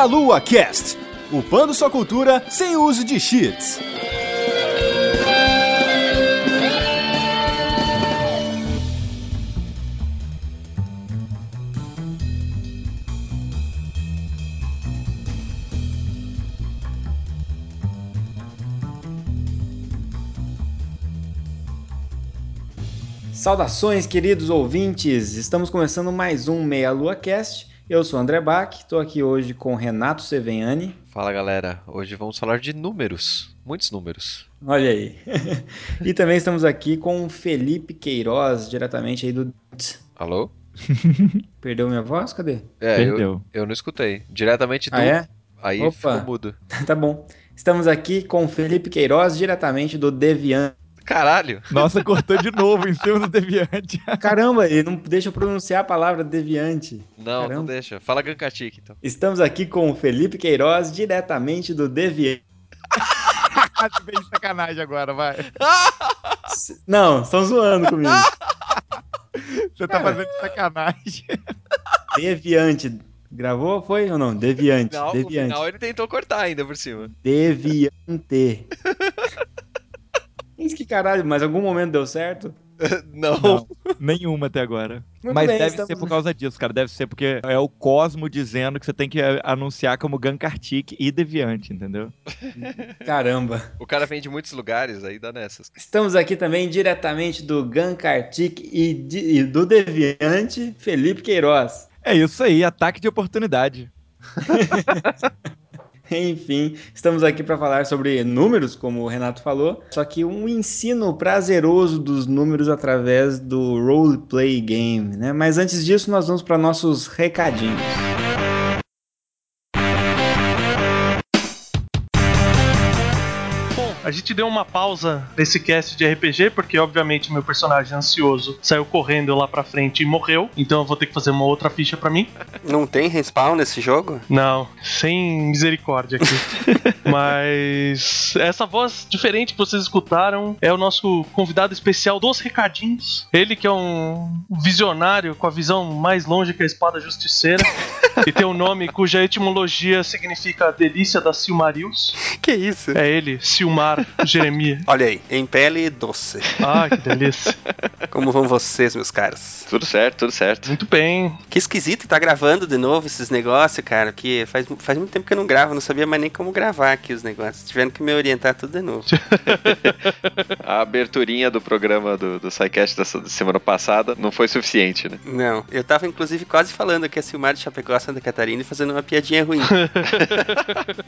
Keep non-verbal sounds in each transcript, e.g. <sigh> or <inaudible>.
Meia Lua Cast, upando sua cultura sem uso de cheats. Saudações, queridos ouvintes! Estamos começando mais um Meia Lua Cast. Eu sou André Bach, estou aqui hoje com Renato Seveniani. Fala galera, hoje vamos falar de números, muitos números. Olha aí. <laughs> e também estamos aqui com Felipe Queiroz, diretamente aí do. Alô? <laughs> Perdeu minha voz? Cadê? É, Perdeu. Eu, eu não escutei. Diretamente do. Ah, é? Aí Opa. ficou mudo. <laughs> tá bom. Estamos aqui com Felipe Queiroz, diretamente do Deviant. Caralho! Nossa, cortou de novo em cima do Deviante. Caramba, ele não deixa eu pronunciar a palavra Deviante. Não, não Caramba. deixa. Fala Gankatik então. Estamos aqui com o Felipe Queiroz, diretamente do Deviant. Você fez sacanagem agora, vai. Não, estão zoando comigo. Você tá Cara. fazendo sacanagem. Deviante. Gravou? Foi ou não? Deviante. Não, no Deviante. final ele tentou cortar ainda por cima. Deviante. Isso que caralho, mas algum momento deu certo? <laughs> não. Não, nenhuma até agora. Muito Mas bem, deve estamos- ser por causa disso, cara. Deve ser porque é o Cosmo dizendo que você tem que eh, anunciar como Gankartik e Deviante, entendeu? <laughs> Caramba. O cara vem de muitos lugares, aí dá nessas. Estamos aqui também diretamente do Gankartik e, de- e do Deviante, Felipe Queiroz. É isso aí, ataque de oportunidade. <laughs> <laughs> Enfim, estamos aqui para falar sobre números, como o Renato falou, só que um ensino prazeroso dos números através do roleplay game, né? Mas antes disso, nós vamos para nossos recadinhos. A gente deu uma pausa nesse cast de RPG, porque obviamente meu personagem ansioso saiu correndo lá pra frente e morreu, então eu vou ter que fazer uma outra ficha pra mim. Não tem respawn nesse jogo? Não, sem misericórdia aqui. <laughs> Mas essa voz diferente que vocês escutaram é o nosso convidado especial dos recadinhos. Ele que é um visionário com a visão mais longe que a espada justiceira. <laughs> e tem um nome cuja etimologia significa delícia da Silmarils. Que isso? É ele, Silmar Jeremias. <laughs> Olha aí, em pele doce. Ah, que delícia. Como vão vocês, meus caras? Tudo certo, tudo certo. Muito bem. Que esquisito tá gravando de novo esses negócios, cara. Que faz, faz muito tempo que eu não gravo, não sabia mais nem como gravar aqui os negócios. Tiveram que me orientar tudo de novo. <laughs> A aberturinha do programa do, do SciCast dessa semana passada não foi suficiente, né? Não, eu tava inclusive quase falando que a Silmar de Chapecó, Santa Catarina, e fazendo uma piadinha ruim. <laughs>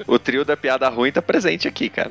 O trio da piada ruim tá presente aqui, cara.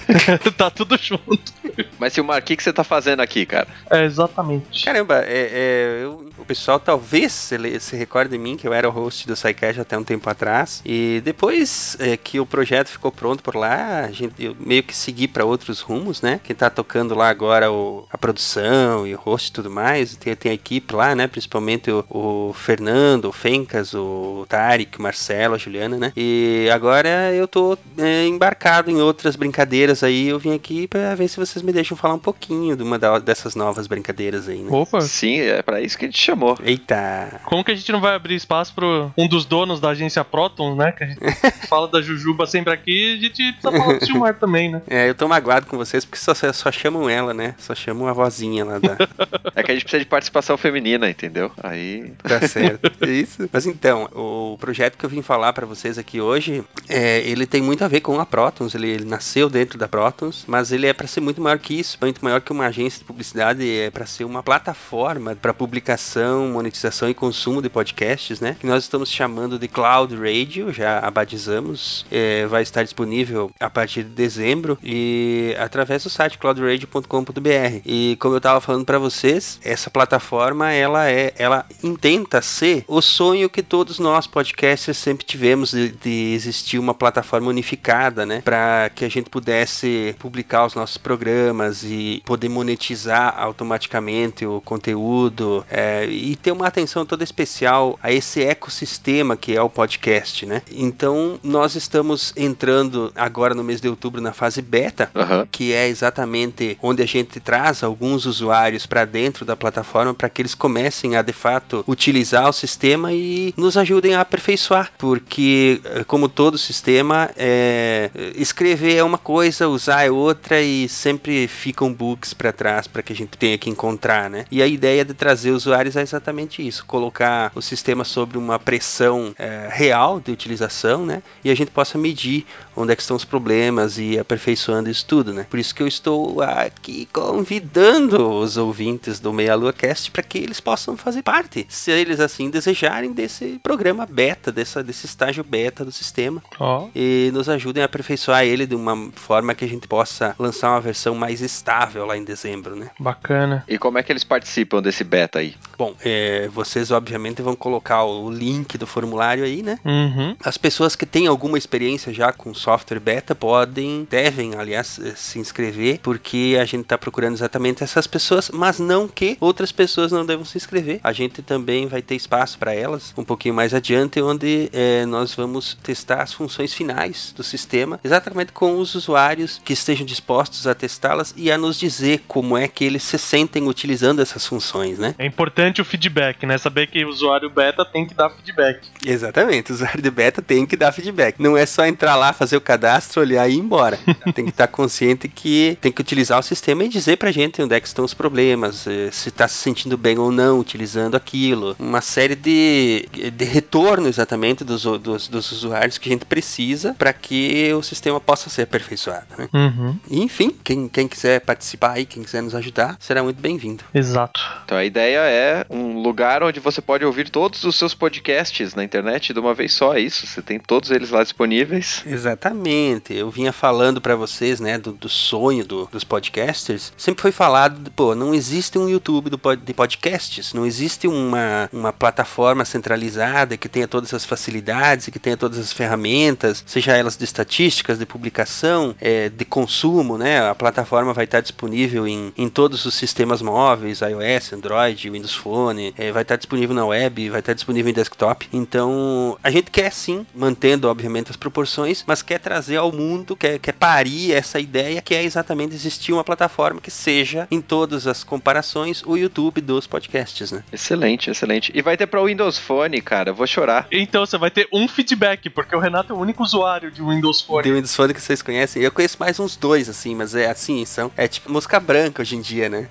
<laughs> tá tudo junto. Mas Silmar, o que, que você tá fazendo aqui, cara? É, exatamente. Caramba, é, é, eu- o pessoal talvez se, se recorde de mim, que eu era o host do SciCast até um tempo atrás. E depois é, que o projeto ficou pronto por lá, a gente, eu meio que segui para outros rumos, né? Quem tá tocando lá agora o, a produção e o host e tudo mais. Tem, tem a equipe lá, né? Principalmente o, o Fernando, o Fencas, o Tarek, o Marcelo, a Juliana, né? E agora eu tô é, embarcado em outras brincadeiras aí. Eu vim aqui para ver se vocês me deixam falar um pouquinho de uma da- dessas novas brincadeiras aí, né? Opa, Sim, é pra isso que a gente chamou. Eita! como que a gente não vai abrir espaço pro um dos donos da agência Proton, né? Que a gente <laughs> fala da Jujuba sempre aqui, a gente precisa falar do Silmar também, né? É, eu tô magoado com vocês porque só, só chamam ela, né? Só chamam a vozinha lá da. <laughs> É que a gente precisa de participação feminina, entendeu? Aí. <laughs> tá certo. É isso. Mas então, o projeto que eu vim falar pra vocês aqui hoje, é, ele tem muito a ver com a Protons. Ele, ele nasceu dentro da Protons, mas ele é pra ser muito maior que isso, muito maior que uma agência de publicidade. É pra ser uma plataforma pra publicação, monetização e consumo de podcasts, né? Que nós estamos chamando de Cloud Radio, já abatizamos. É, vai estar disponível a partir de dezembro e através do site cloudradio.com.br. E como eu tava falando pra vocês, essa plataforma ela é, ela intenta ser o sonho que todos nós podcasters sempre tivemos de, de existir uma plataforma unificada, né, para que a gente pudesse publicar os nossos programas e poder monetizar automaticamente o conteúdo é, e ter uma atenção toda especial a esse ecossistema que é o podcast, né? Então nós estamos entrando agora no mês de outubro na fase beta Aham. que é exatamente onde a gente traz alguns usuários para dentro da plataforma para que eles comecem a de fato utilizar o sistema e nos ajudem a aperfeiçoar, porque, eh, como todo sistema, é, escrever é uma coisa, usar é outra e sempre ficam bugs para trás para que a gente tenha que encontrar, né? E a ideia de trazer usuários é exatamente isso, colocar o sistema sobre uma pressão é, real de utilização, né? E a gente possa medir onde é que estão os problemas e aperfeiçoando isso tudo, né? Por isso que eu estou aqui convidando os ouvintes do Meia Lua Cast para que eles possam fazer parte, se eles assim desejarem, desse programa beta, dessa, desse estágio beta do sistema Ó, e nos ajudem a aperfeiçoar ele de uma forma que a gente possa lançar uma versão mais estável lá em dezembro, né? bacana. E como é que eles participam desse beta aí? Bom, é, vocês obviamente vão colocar o link do formulário aí, né? Uhum. As pessoas que têm alguma experiência já com software beta podem, devem, aliás, eh, se inscrever, porque a gente está procurando exatamente essas pessoas, mas não que outras pessoas não devam se inscrever. A gente também vai ter espaço para elas um pouquinho mais adiante, onde eh, nós vamos testar as funções finais do sistema, exatamente com os usuários que estejam dispostos a testá-las e a nos dizer como é que eles se sentem utilizando essas funções, né? É importante o feedback, né? Saber que o usuário beta tem que dar feedback. Exatamente, o usuário de beta tem que dar feedback. Não é só entrar lá, fazer o cadastro, olhar e ir embora. <laughs> tem que estar consciente que tem que utilizar o sistema e dizer pra gente onde é que estão os problemas, eh, se está se sentindo bem ou não utilizando aquilo. Uma série de, de retorno exatamente dos, dos, dos usuários que a gente precisa para que o sistema possa ser aperfeiçoado. Né? Uhum. E, enfim, quem, quem quiser participar aí, quem quiser nos ajudar, será muito bem-vindo. Exato. Então a ideia é um lugar onde você pode ouvir todos os seus podcasts na internet de uma vez só, é isso? Você tem todos eles lá disponíveis. Exatamente. Eu vinha falando pra vocês, né, do, do sonho do- dos podcasters. Sempre foi falado, pô, não existe um YouTube do de podcasts, não existe uma, uma plataforma centralizada que tenha todas as facilidades, que tenha todas as ferramentas, seja elas de estatísticas, de publicação, é, de consumo, né? A plataforma vai estar disponível em, em todos os sistemas móveis, iOS, Android, Windows Phone, é, vai estar disponível na web, vai estar disponível em desktop. Então, a gente quer sim, mantendo obviamente as proporções, mas quer trazer ao mundo, quer, quer parir essa ideia que é exatamente existir uma plataforma que seja, em todas as comparações, o YouTube dos podcasts, né? Excelente, excelente. E vai ter pra Windows Phone, cara, eu vou chorar. Então você vai ter um feedback, porque o Renato é o único usuário de Windows Phone. De Windows Phone que vocês conhecem. Eu conheço mais uns dois, assim, mas é assim, são. É tipo música branca hoje em dia, né?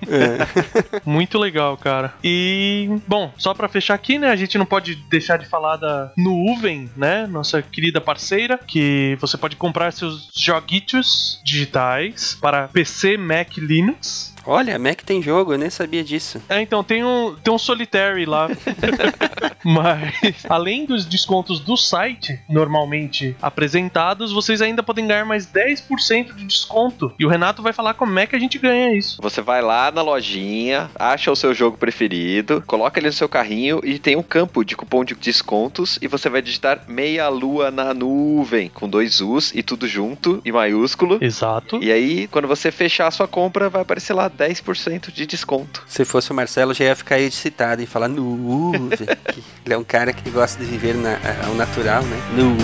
<laughs> Muito legal, cara. E, bom, só pra fechar aqui, né? A gente não pode deixar de falar da Nuvem, né? Nossa querida parceira, que você pode comprar seus joguitos digitais para PC, Mac, Linux. Olha, Mac tem jogo, eu nem sabia disso. É, então tem um, tem um Solitary lá. <laughs> Mas, além dos descontos do site, normalmente apresentados, vocês ainda podem ganhar mais 10% de desconto. E o Renato vai falar como é que a gente ganha isso. Você vai lá na lojinha, acha o seu jogo preferido, coloca ele no seu carrinho e tem um campo de cupom de descontos e você vai digitar meia lua na nuvem com dois U's e tudo junto e maiúsculo. Exato. E aí, quando você fechar a sua compra, vai aparecer lá 10% de desconto. Se fosse o Marcelo, já ia ficar excitado e falar nuvem. que <laughs> Ele é um cara que gosta de viver na, ao natural, né? Nu.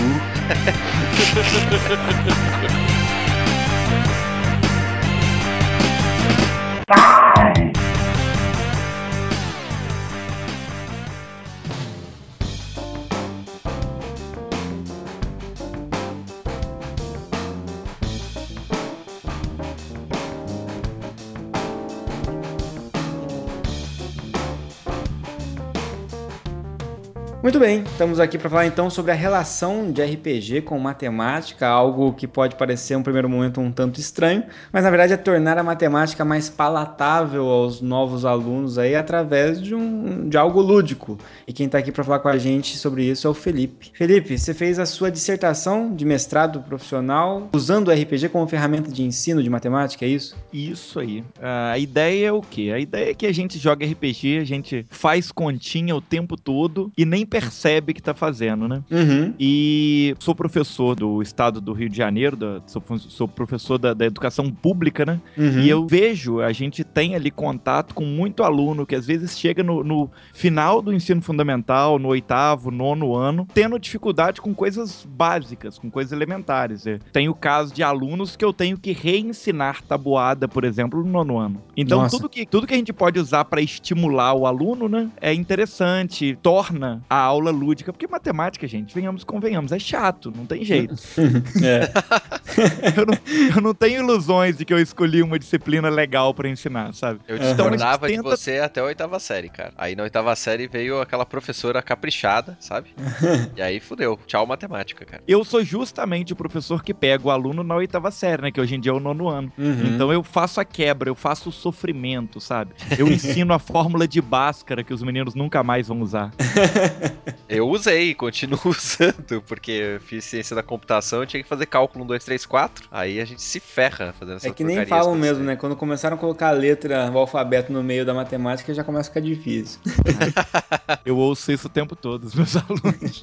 <laughs> Muito bem, estamos aqui para falar então sobre a relação de RPG com matemática, algo que pode parecer um primeiro momento um tanto estranho, mas na verdade é tornar a matemática mais palatável aos novos alunos aí através de um de algo lúdico. E quem está aqui para falar com a gente sobre isso é o Felipe. Felipe, você fez a sua dissertação de mestrado profissional usando o RPG como ferramenta de ensino de matemática, é isso? Isso aí. Ah, A ideia é o quê? A ideia é que a gente joga RPG, a gente faz continha o tempo todo e nem que tá fazendo, né? Uhum. E sou professor do estado do Rio de Janeiro, da- sou, sou professor da, da educação pública, né? uhum. E eu vejo, a gente tem ali contato com muito aluno que às vezes chega no, no final do ensino fundamental, no oitavo, nono ano, tendo dificuldade com coisas básicas, com coisas elementares. Tem o caso de alunos que eu tenho que reensinar tabuada, por exemplo, no nono ano. Então, Nossa. tudo que, tudo que a gente pode usar para estimular o aluno, né, é interessante, torna a aula lúdica, porque matemática, gente, venhamos convenhamos, é chato, não tem jeito. <laughs> É. <laughs> eu, não, eu não tenho ilusões de que eu escolhi uma disciplina legal pra ensinar, sabe? Eu Aham. discordava de Tenta- você até a oitava série, cara. Aí na oitava série veio aquela professora caprichada, sabe? <laughs> e aí fudeu. Tchau matemática, cara. Eu sou justamente o professor que pega o aluno na oitava série, né? Que hoje em dia é o nono ano. Uhum. Então eu faço a quebra, eu faço o sofrimento, sabe? Eu ensino a fórmula de Bhaskara que os meninos nunca mais vão usar. Eu usei, continuo <laughs> usando, porque eu fiz ciência da computação, eu tinha que fazer cálculo 1, 2, 3, 4. Aí a gente se ferra fazendo essas É que nem falam mesmo, né? Quando começaram a colocar a letra, o alfabeto no meio da matemática, já começa a ficar difícil. <laughs> Eu ouço isso o tempo todo, os meus <laughs> alunos.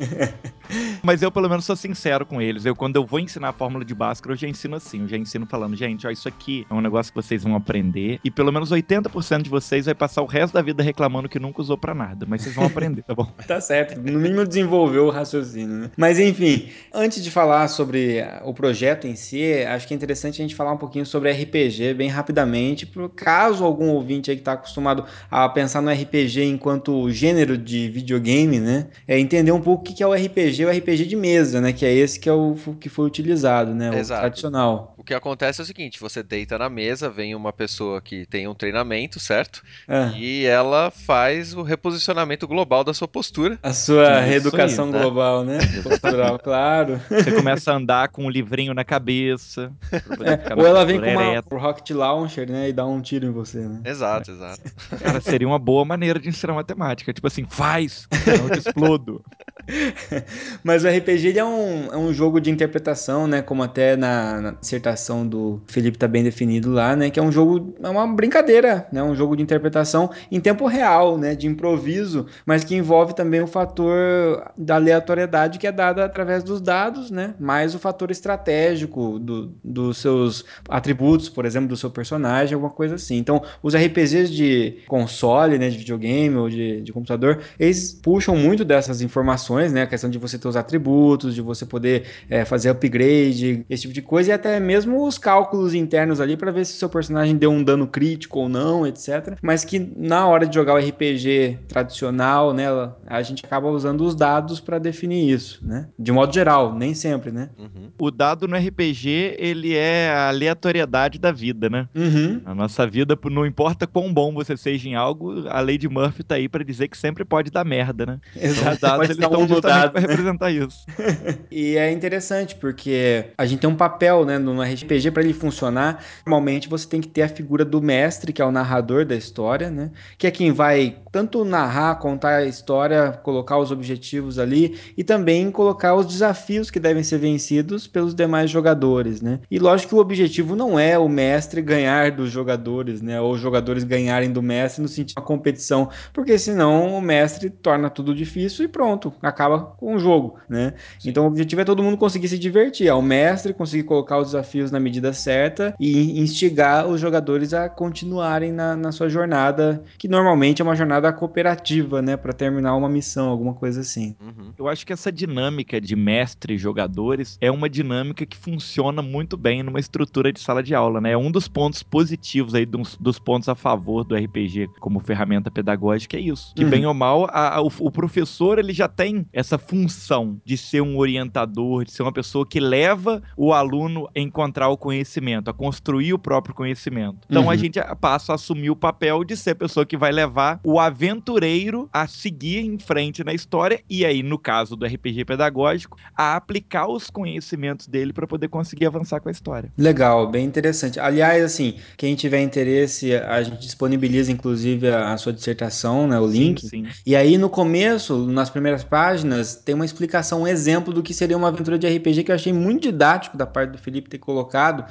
Mas eu, pelo menos, sou sincero com eles. Eu, quando eu vou ensinar a fórmula de Bhaskara, eu já ensino assim. Eu já ensino falando, gente, ó, isso aqui é um negócio que vocês vão aprender. E pelo menos 80% de vocês vai passar o resto da vida reclamando que nunca usou pra nada. Mas vocês vão aprender, tá bom? Tá certo, no mínimo desenvolveu o raciocínio, né? Mas enfim, antes de falar sobre o projeto em si, acho que é interessante a gente falar um pouquinho sobre RPG bem rapidamente, por caso algum ouvinte aí que tá acostumado a pensar no RPG enquanto gênero de videogame, né? É entender um pouco o que que é o RPG, o RPG de mesa, né? Que é esse que é o que foi utilizado, né? O Exato. tradicional. O que acontece é o seguinte: você deita na mesa, vem uma pessoa que tem um treinamento, certo? Ah, E ela faz o reposicionamento global da sua postura. a sua reeducação aí, né? global, né? <laughs> Postural, claro. Você começa a andar com um livrinho na cabeça. <laughs> É, ou ela vem com uma ereta. Rocket Launcher, né? E dá um tiro em você, né? Exato, exato. Cara, seria uma boa maneira de ensinar matemática. Tipo assim, faz, senão eu te explodo. <laughs> Mas o RPG ele é, um, é um jogo de interpretação, né? Como até na, na dissertação do Felipe tá bem definido lá, né? Que é um jogo, é uma brincadeira, né? Um jogo de interpretação em tempo real, né? De improviso, mas que envolve também o fator da aleatoriedade que é dada através dos dados, né? Mais o fator estratégico do, dos seus atributos, por exemplo, do seu personagem, alguma coisa assim. Então, os RPGs de console, né? De videogame ou de, de computador, eles puxam muito dessas informações, né? A questão de você ter os atributos, de você poder é, fazer upgrade, esse tipo de coisa, e até mesmo os cálculos internos ali para ver se o seu personagem deu um dano crítico ou não, etc. Mas que na hora de jogar o RPG tradicional, né? A gente acaba usando os dados para definir isso, né? De modo geral, nem sempre, né? Uhum. O dado no RPG, ele é a aleatoriedade da vida, né? Uhum. A nossa vida, não importa quão bom você seja em algo, a lei de Murphy tá aí pra dizer que sempre pode dar merda, né? <laughs> Então, os Exato. dados, eles estão justamente né? representar isso. <laughs> E é interessante porque a gente tem um papel, né, no RPG para ele funcionar. Normalmente você tem que ter a figura do mestre, que é o narrador da história, né, que é quem vai tanto narrar, contar a história, colocar os objetivos ali e também colocar os desafios que devem ser vencidos pelos demais jogadores, né? E lógico que o objetivo não é o mestre ganhar dos jogadores, né, ou os jogadores ganharem do mestre no sentido de uma competição, porque senão o mestre torna tudo difícil e pronto, acaba com o jogo, né? Então o objetivo é todo mundo conseguir se divertir, é o mestre conseguir colocar os desafios na medida certa e instigar os jogadores a continuarem na, na sua jornada, que normalmente é uma jornada cooperativa, né, Pra terminar uma missão, alguma coisa assim. Uhum. Eu acho que essa dinâmica de mestre e jogadores é uma dinâmica que funciona muito bem numa estrutura de sala de aula, né? É um dos pontos positivos aí, dos, dos pontos a favor do RPG como ferramenta pedagógica é isso. Que Uhum. bem ou mal, a- a- o, o professor ele já tem essa função de ser um orientador, de ser uma pessoa que leva o aluno a encontrar o conhecimento, a construir o próprio conhecimento. Então a Uhum. gente passa a assumir o papel de ser a pessoa que vai levar o aventureiro a seguir em frente na história e aí, no caso do RPG pedagógico, a aplicar os conhecimentos dele para poder conseguir avançar com a história. Legal, bem interessante. Aliás, assim, quem tiver interesse, a gente disponibiliza inclusive a, a sua dissertação, né, o link. Sim, sim. E aí no começo, nas primeiras páginas, tem uma explicação, um exemplo do que seria uma aventura de RPG que eu achei muito didático da parte do Felipe ter colocado.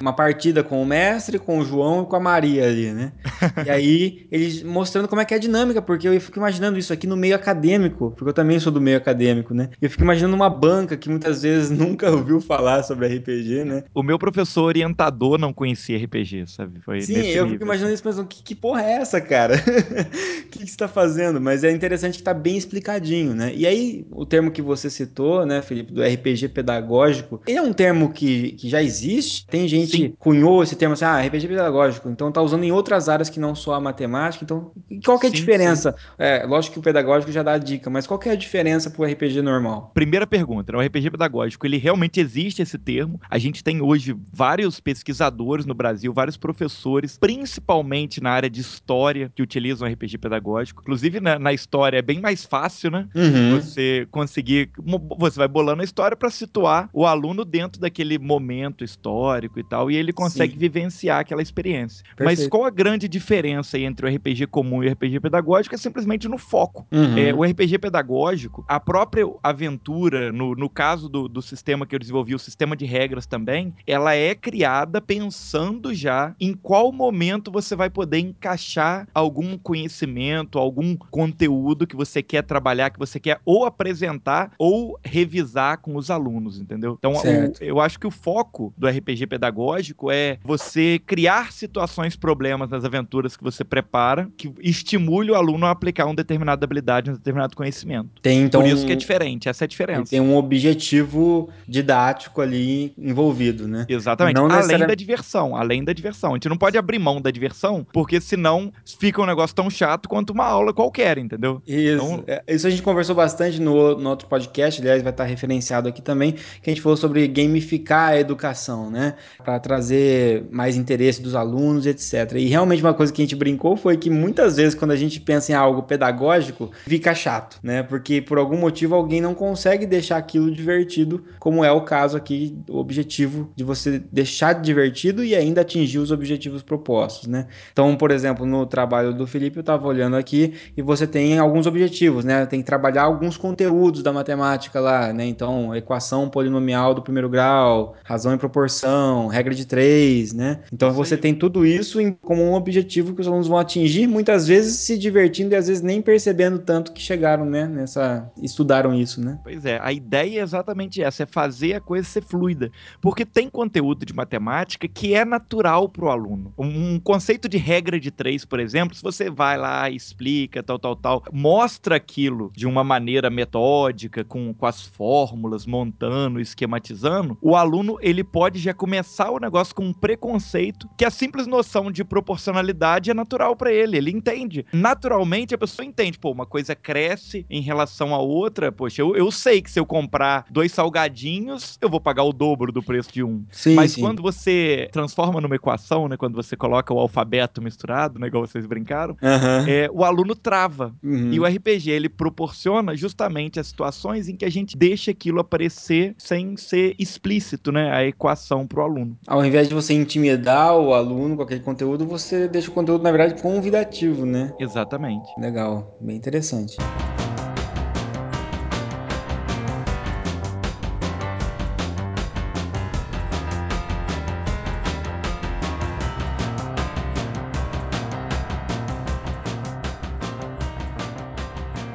Uma partida com o mestre, com o João e com a Maria ali, né? <laughs> e aí eles mostrando como é que é a dinâmica, porque eu fico imaginando isso aqui no meio acadêmico, porque eu também sou do meio acadêmico, né? Eu fico imaginando uma banca que muitas vezes <laughs> nunca ouviu falar sobre RPG, né? O meu professor orientador não conhecia RPG, sabe? Foi Sim, eu nível, fico imaginando isso pensando, que, que porra é essa, cara? O <laughs> que, que você tá fazendo? Mas é interessante que tá bem explicadinho, né? E aí, o termo que você citou, né, Felipe, do RPG pedagógico, ele é um termo que, que já existe? Tem gente Sim. que cunhou esse termo assim, ah, RPG pedagógico, então tá usando em outras áreas que não só a matemática, então qual que é a Sim, diferença? É, lógico que o pedagógico já dá a dica, mas qual que é a diferença pro RPG normal? Primeira pergunta, né? o RPG pedagógico, ele realmente existe esse termo. A gente tem hoje vários pesquisadores no Brasil, vários professores, principalmente na área de história, que utilizam RPG pedagógico. Inclusive, na, na história é bem mais fácil, né? Uhum. Você conseguir. Você vai bolando a história para situar o aluno dentro daquele momento histórico e tal, e ele consegue Sim. vivenciar aquela experiência. Mas Perfeito. qual a grande diferença entre o RPG comum e o RPG pedagógico? É simplesmente no foco. Uhum. É, o RPG pedagógico, a própria aventura, no, no caso do, do sistema que eu desenvolvi, o sistema de regras também, ela é criada pensando já em qual momento você vai poder encaixar algum conhecimento, algum conteúdo que você quer trabalhar, que você quer ou apresentar ou revisar com os alunos, entendeu? Então, o- eu acho que o foco do RPG pedagógico é você criar situações, problemas nas aventuras que você prepara, que estimule o aluno a aplicar uma determinada habilidade, um determinado conhecimento. Tem então Por isso que é diferente, essa é a diferença. tem um objetivo didático ali envolvido, né? Exatamente. Não além necessari- da diversão, além da diversão. A gente não pode abrir mão da diversão, porque senão fica um negócio tão chato quanto uma aula qualquer, entendeu? Isso, Então- é, isso a gente conversou bastante no, no outro podcast, aliás, vai estar referenciado aqui também, que a gente falou sobre gamificar a educação, né? Para trazer mais interesse dos alunos, etc. E realmente uma coisa que a gente brincou foi que muitas vezes quando a gente pensa em algo pedagógico, fica chato, né? Porque por algum motivo alguém não consegue deixar aquilo divertido, como é o caso aqui, o objetivo de você deixar de divertido e ainda atingir os objetivos propostos, né? Então, por exemplo, no trabalho do Felipe, eu estava olhando aqui e você tem alguns objetivos, né? Tem que trabalhar alguns conteúdos da matemática lá, né? Então, equação polinomial do primeiro grau, razão e proporção, regra de três, né? Então, você tem tudo isso em- como um objetivo que os alunos vão atingir, muitas vezes se divertindo e às vezes nem percebendo tanto que chegaram, né? Nessa, estudaram isso, né? Pois é, a ideia é exatamente essa, é fazer a coisa ser fluida. Porque tem conteúdo de matemática que é natural para o aluno. Um conceito de regra de três, por exemplo, se você vai lá, explica, tal, tal, tal, mostra aquilo de uma maneira metódica, com, com as fórmulas, montando, esquematizando, o aluno ele pode já começar o negócio com um preconceito que a simples noção de proporcionalidade é natural para ele, ele entende. Naturalmente a pessoa entende, pô, uma coisa cresce em relação à outra, poxa, eu, eu sei que se eu comprar dois salgadinhos, eu vou pagar o dobro do preço de um. Sim, Mas sim. quando você transforma numa equação, né, quando você coloca o alfabeto misturado, né, igual vocês brincaram, Aham. é, o aluno trava. Uhum. E o RPG, ele proporciona justamente as situações em que a gente deixa aquilo aparecer sem ser explícito, né, a equação pro aluno. Ao invés de você intimidar o aluno com aquele conteúdo, você deixa o conteúdo, na verdade, convidativo, né? Exatamente. Legal, bem interessante.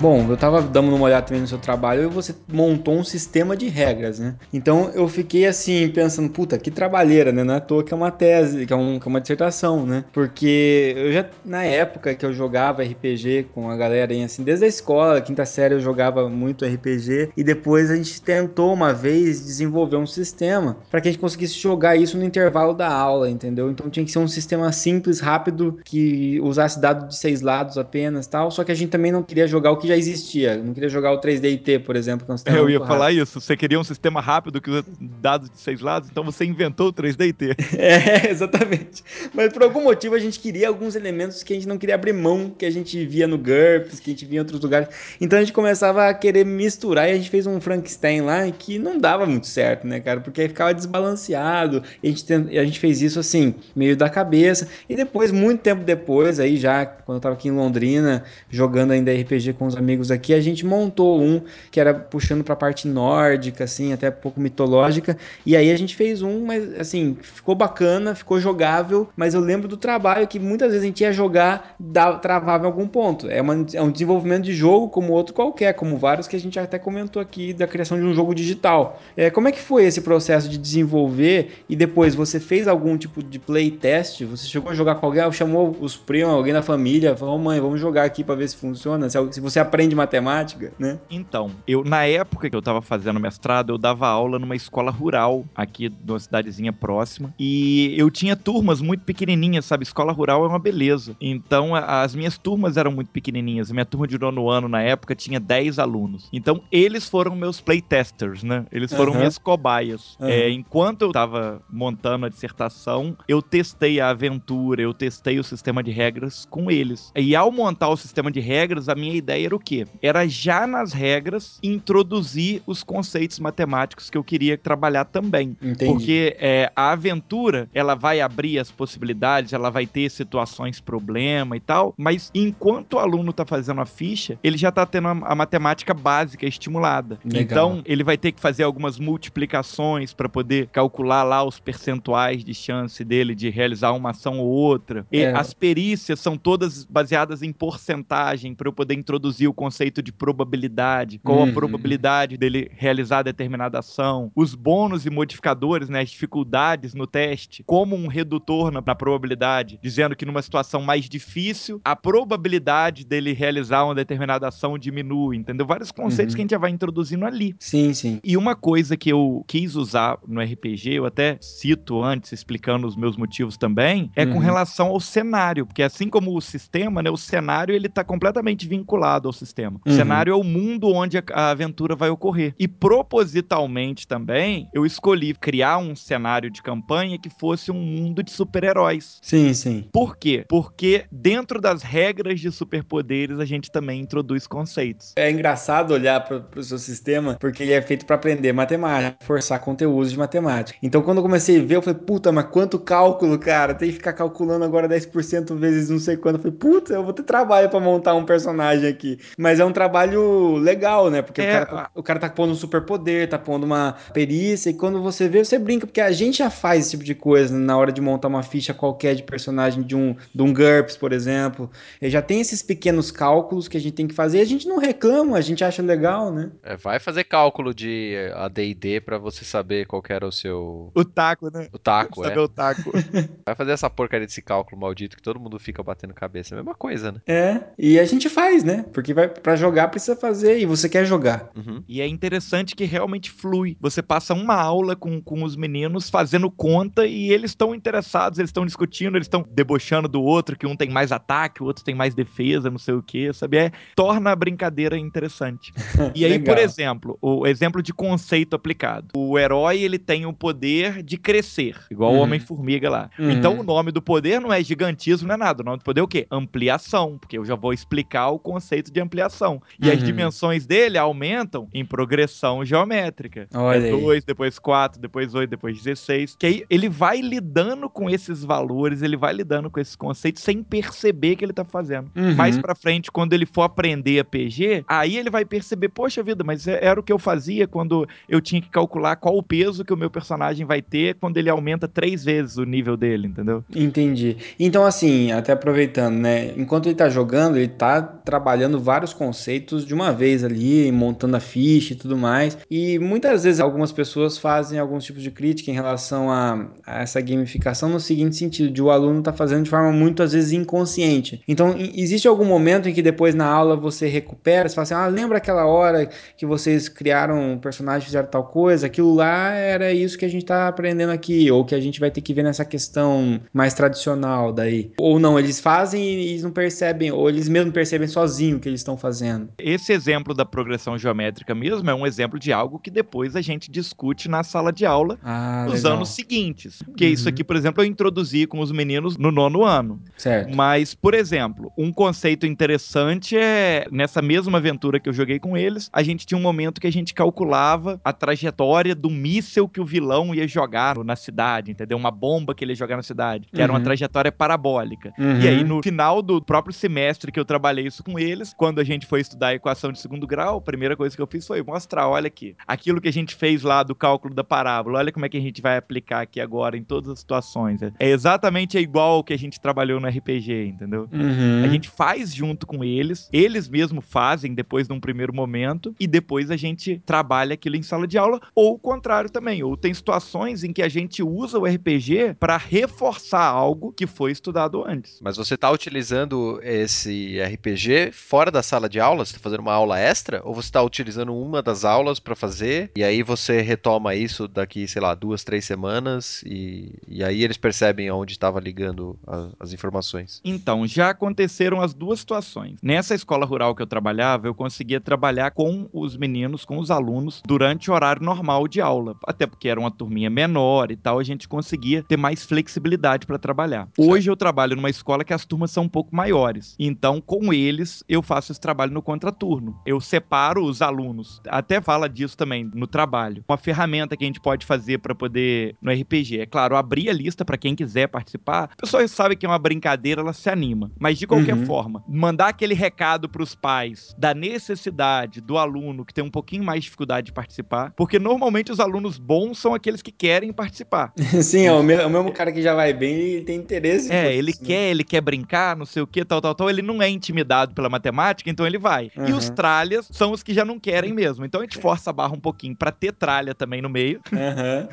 Bom, eu tava dando uma olhada também no seu trabalho e você montou um sistema de regras, né? Então eu fiquei assim, pensando, puta, que trabalheira, né? Não é à toa que é uma tese, que é, um- que é uma dissertação, né? Porque eu já, na época que eu jogava RPG com a galera, hein, assim, desde a escola, quinta série, eu jogava muito RPG e depois a gente tentou uma vez desenvolver um sistema para que a gente conseguisse jogar isso no intervalo da aula, entendeu? Então tinha que ser um sistema simples, rápido, que usasse dado de seis lados apenas tal. Só que a gente também não queria jogar o que já existia. Não queria jogar o 3DT, por exemplo, que é um sistema Eu ia falar isso. Você queria um sistema rápido que usa dados de seis lados, então você inventou o 3DT. <laughs> É, exatamente. Mas por algum motivo a gente queria alguns elementos que a gente não queria abrir mão, que a gente via no GURPS, que a gente via em outros lugares. Então a gente começava a querer misturar e a gente fez um Frankenstein lá que não dava muito certo, né, cara? Porque aí ficava desbalanceado. E a gente, e a gente fez isso assim, meio da cabeça. E depois, muito tempo depois, aí já, quando eu tava aqui em Londrina, jogando ainda RPG com os amigos aqui, a gente montou um que era puxando pra parte nórdica, assim, até pouco mitológica. E aí a gente fez um, mas assim, ficou bacana, ficou jogável, mas eu lembro do trabalho que muitas vezes a gente ia jogar, dava, travava em algum ponto. É, uma- é um desenvolvimento de jogo como outro qualquer, como vários que a gente até comentou aqui da criação de um jogo digital. É, como é que foi esse processo de desenvolver e depois você fez algum tipo de playtest? Você chegou a jogar com alguém, chamou os primos, alguém da família, falou, "Ô, mãe, vamos jogar aqui pra ver se funciona, se, se você aprende matemática, né? Então, eu na época que eu tava fazendo mestrado, eu dava aula numa escola rural aqui numa cidadezinha próxima e eu tinha turmas muito pequenininhas, sabe? Escola rural é uma beleza. Então, a- as minhas turmas eram muito pequenininhas. A minha turma de nono ano na época tinha 10 alunos. Então, eles foram meus playtesters, né? Eles foram Aham. minhas cobaias. Aham. É, enquanto eu tava montando a dissertação, eu testei a aventura, eu testei o sistema de regras com eles. E ao montar o sistema de regras, a minha ideia era o quê? Era já nas regras introduzir os conceitos matemáticos que eu queria trabalhar também. Entendi. Porque é, a aventura, ela vai abrir as possibilidades, ela vai ter situações problema e tal, mas enquanto o aluno tá fazendo a ficha, ele já tá tendo a, a matemática básica estimulada. Legal. Então, ele vai ter que fazer algumas multiplicações para poder calcular lá os percentuais de chance dele de realizar uma ação ou outra. E É. as perícias são todas baseadas em porcentagem para eu poder introduzir o conceito de probabilidade, qual Uhum. a probabilidade dele realizar determinada ação, os bônus e modificadores, né, as dificuldades no teste, como um redutor na, na probabilidade, dizendo que numa situação mais difícil, a probabilidade dele realizar uma determinada ação diminui, entendeu? Vários conceitos Uhum. que a gente já vai introduzindo ali. Sim, sim. E uma coisa que eu quis usar no RPG, eu até cito antes, explicando os meus motivos também, é com Uhum. relação ao cenário, porque assim como o sistema, né, o cenário ele tá completamente vinculado ao sistema. O Uhum. cenário é o mundo onde a, a aventura vai ocorrer. E propositalmente também, eu escolhi criar um cenário de campanha que fosse um mundo de super-heróis. Sim, sim. Por quê? Porque dentro das regras de superpoderes a gente também introduz conceitos. É engraçado olhar para o seu sistema, porque ele é feito para aprender matemática, forçar conteúdos de matemática. Então, quando eu comecei a ver, eu falei, puta, mas quanto cálculo, cara? Tem que ficar calculando agora 10% vezes não sei quanto. Eu falei, puta, eu vou ter trabalho para montar um personagem aqui. Mas é um trabalho legal, né? Porque É, o, cara, tá- o cara tá pondo um superpoder, tá pondo uma perícia, e quando você vê, você brinca, porque a gente já faz esse tipo de coisa na hora de montar uma ficha qualquer de personagem de um, de um GURPS, por exemplo. Ele já tem esses pequenos cálculos que a gente tem que fazer, a gente não reclama, a gente acha legal, né? É, vai fazer cálculo de AD&D pra você saber qual que era o seu... O taco, né? O taco, é. Saber o taco. <laughs> Vai fazer essa porcaria desse cálculo maldito que todo mundo fica batendo cabeça. É a mesma coisa, né? É, e a gente faz, né? Porque vai para jogar precisa fazer e você quer jogar. Uhum. E é interessante que realmente flui. Você passa uma aula com, com os meninos fazendo conta e eles estão interessados, eles estão discutindo, eles estão debochando do outro, que um tem mais ataque, o outro tem mais defesa, não sei o que, sabe? É, torna a brincadeira interessante. <laughs> E aí, por exemplo, o exemplo de conceito aplicado. O herói, ele tem o poder de crescer, igual o Uhum. Homem-Formiga lá. Uhum. Então, o nome do poder não é gigantismo, não é nada. O nome do poder é o quê? Ampliação, porque eu já vou explicar o conceito de ampliação. E as Uhum. dimensões dele aumentam em progressão geométrica. Olha é aí. 2, depois 4, depois 8, depois 16. Que aí ele vai lidando com esses valores, ele vai lidando com esses conceitos sem perceber que ele tá fazendo. Uhum. Mais pra frente, quando ele for aprender a PG, aí ele vai perceber, poxa vida, mas é- era o que eu fazia quando eu tinha que calcular qual o peso que o meu personagem vai ter quando ele aumenta três vezes o nível dele, entendeu? Entendi. Então, assim, até aproveitando, né? Enquanto ele tá jogando, ele tá trabalhando vários conceitos de uma vez ali, montando a ficha e tudo mais. E muitas vezes algumas pessoas fazem alguns tipos de crítica em relação a, a essa gamificação no seguinte sentido, de o aluno tá fazendo de forma muito, às vezes, inconsciente. Então, existe algum momento em que depois na aula você recupera, você fala assim, ah, lembra aquela hora que vocês criaram um personagem, fizeram tal coisa? Aquilo lá era isso que a gente tá aprendendo aqui, ou que a gente vai ter que ver nessa questão mais tradicional daí. Ou não, eles fazem e eles não percebem, ou eles mesmo percebem sozinho que eles estão fazendo. Esse exemplo da progressão geométrica mesmo é um exemplo de algo que depois a gente discute na sala de aula Ah, nos legal. anos seguintes. Porque Uhum. isso aqui, por exemplo, eu introduzi com os meninos no nono ano. Certo. Mas, por exemplo, um conceito interessante é nessa mesma aventura que eu joguei com eles, a gente tinha um momento que a gente calculava a trajetória do míssel que o vilão ia jogar na cidade, entendeu? Uma bomba que ele ia jogar na cidade, que era uma Uhum. trajetória parabólica. Uhum. E aí, no final do próprio semestre que eu trabalhei isso com eles, quando a gente foi estudar a equação de segundo grau, a primeira coisa que eu fiz foi mostrar, olha aqui, aquilo que a gente fez lá do cálculo da parábola, olha como é que a gente vai aplicar aqui agora em todas as situações. É exatamente igual ao que a gente trabalhou no RPG, entendeu? Uhum. A gente faz junto com eles, eles mesmo fazem depois de um primeiro momento, e depois a gente trabalha aquilo em sala de aula, ou o contrário também. Ou tem situações em que a gente usa o RPG para reforçar algo que foi estudado antes. Mas você tá utilizando esse RPG fora fora da sala de aula? Você tá fazendo uma aula extra? Ou você tá utilizando uma das aulas para fazer? E aí você retoma isso daqui, sei lá, duas, três semanas e, e aí eles percebem aonde estava ligando a, as informações. Então, já aconteceram as duas situações. Nessa escola rural que eu trabalhava, eu conseguia trabalhar com os meninos, com os alunos, durante o horário normal de aula. Até porque era uma turminha menor e tal, a gente conseguia ter mais flexibilidade para trabalhar. Hoje eu trabalho numa escola que as turmas são um pouco maiores. Então, com eles, eu faço esse trabalho no contraturno. Eu separo os alunos. Até fala disso também no trabalho. Uma ferramenta que a gente pode fazer para poder no RPG. É claro, abrir a lista para quem quiser participar. A pessoa sabe que é uma brincadeira, ela se anima. Mas de qualquer Uhum. forma, mandar aquele recado para os pais da necessidade do aluno que tem um pouquinho mais de dificuldade de participar, porque normalmente os alunos bons são aqueles que querem participar. <laughs> Sim, é o, me- o mesmo cara que já vai bem e tem interesse. É, ele isso, né? quer, ele quer brincar, não sei o que, tal, tal, tal. Ele não é intimidado pela matemática, então ele vai. E Uhum. os tralhas são os que já não querem mesmo. Então a gente força a barra um pouquinho pra ter tralha também no meio. Aham.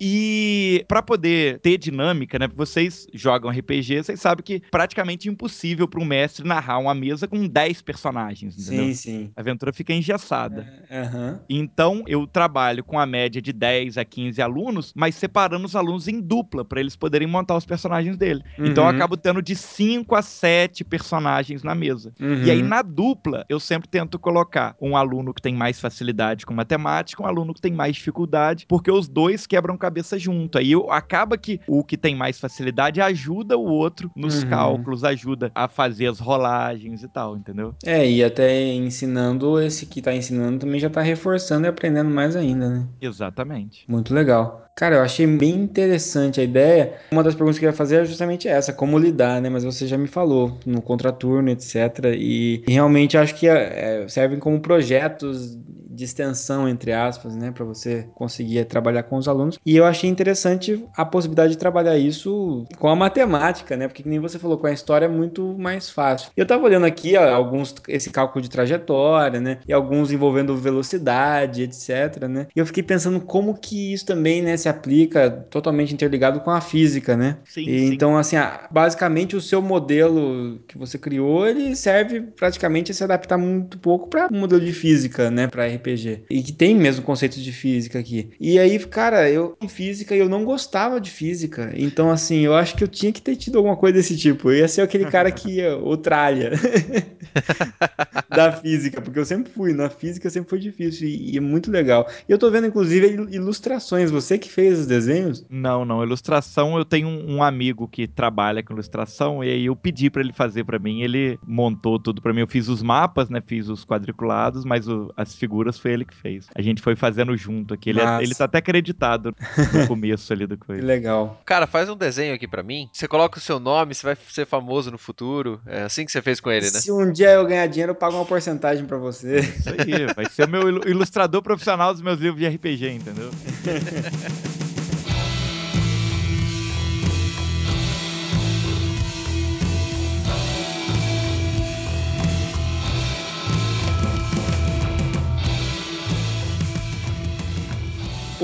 E pra poder ter dinâmica, né? Vocês jogam RPG, vocês sabem que é praticamente impossível para um mestre narrar uma mesa com 10 personagens, entendeu? Sim, sim. A aventura fica engessada. Aham. Então, eu trabalho com a média de 10 a 15 alunos, mas separando os alunos em dupla, para eles poderem montar os personagens dele. Então, eu Uhum. acabo tendo de 5 a 7 personagens na mesa. Uhum. E aí, na dupla, eu sempre tento colocar um aluno que tem mais facilidade com matemática, um aluno que tem mais dificuldade, porque os dois quebram cabeça junto. Aí acaba que o que tem mais facilidade ajuda o outro nos Uhum. cálculos, ajuda a fazer as rolagens e tal, entendeu? É, e até ensinando, esse que tá ensinando também já tá reforçando e aprendendo mais ainda, né? Exatamente. Muito legal. Cara, eu achei bem interessante a ideia. Uma das perguntas que eu ia fazer é justamente essa, como lidar, né? Mas você já me falou, no contraturno, etc. E, realmente acho que é, servem como projetos de extensão, entre aspas, né? Para você conseguir trabalhar com os alunos. E eu achei interessante a possibilidade de trabalhar isso com a matemática, né? Porque que nem você falou, com a história é muito mais fácil. Eu tava olhando aqui ó, alguns, esse cálculo de trajetória, né? E alguns envolvendo velocidade, etc, né? E eu fiquei pensando como que isso também, né, se aplica totalmente interligado com a física, né? Sim, E sim. Então, assim, basicamente o seu modelo que você criou, ele serve praticamente a se adaptar muito pouco para um modelo de física, né, para RPG. E que tem mesmo conceitos de física aqui. E aí, cara, eu em física eu não gostava de física. Então, assim, eu acho que eu tinha que ter tido alguma coisa desse tipo. Eu ia ser aquele cara que ia <laughs> o tralha <laughs> da física, porque eu sempre fui, na física sempre foi difícil e, e é muito legal. E eu tô vendo inclusive il- ilustrações, você que fez os desenhos? Não, não. Ilustração, eu tenho um, amigo que trabalha com ilustração e aí eu pedi pra ele fazer pra mim. Ele montou tudo pra mim. Eu fiz os mapas, né? Fiz os quadriculados, mas o- as figuras foi ele que fez. A gente foi fazendo junto aqui. Ele, é- ele tá até acreditado no <laughs> começo ali do Que coisa. legal. Cara, faz um desenho aqui pra mim. Você coloca o seu nome, você vai ser famoso no futuro. É assim que você fez com ele, né? Se um dia eu ganhar dinheiro, eu pago uma porcentagem pra você. Isso aí, vai ser o meu ilu- ilustrador profissional dos meus livros de RPG, entendeu? <laughs>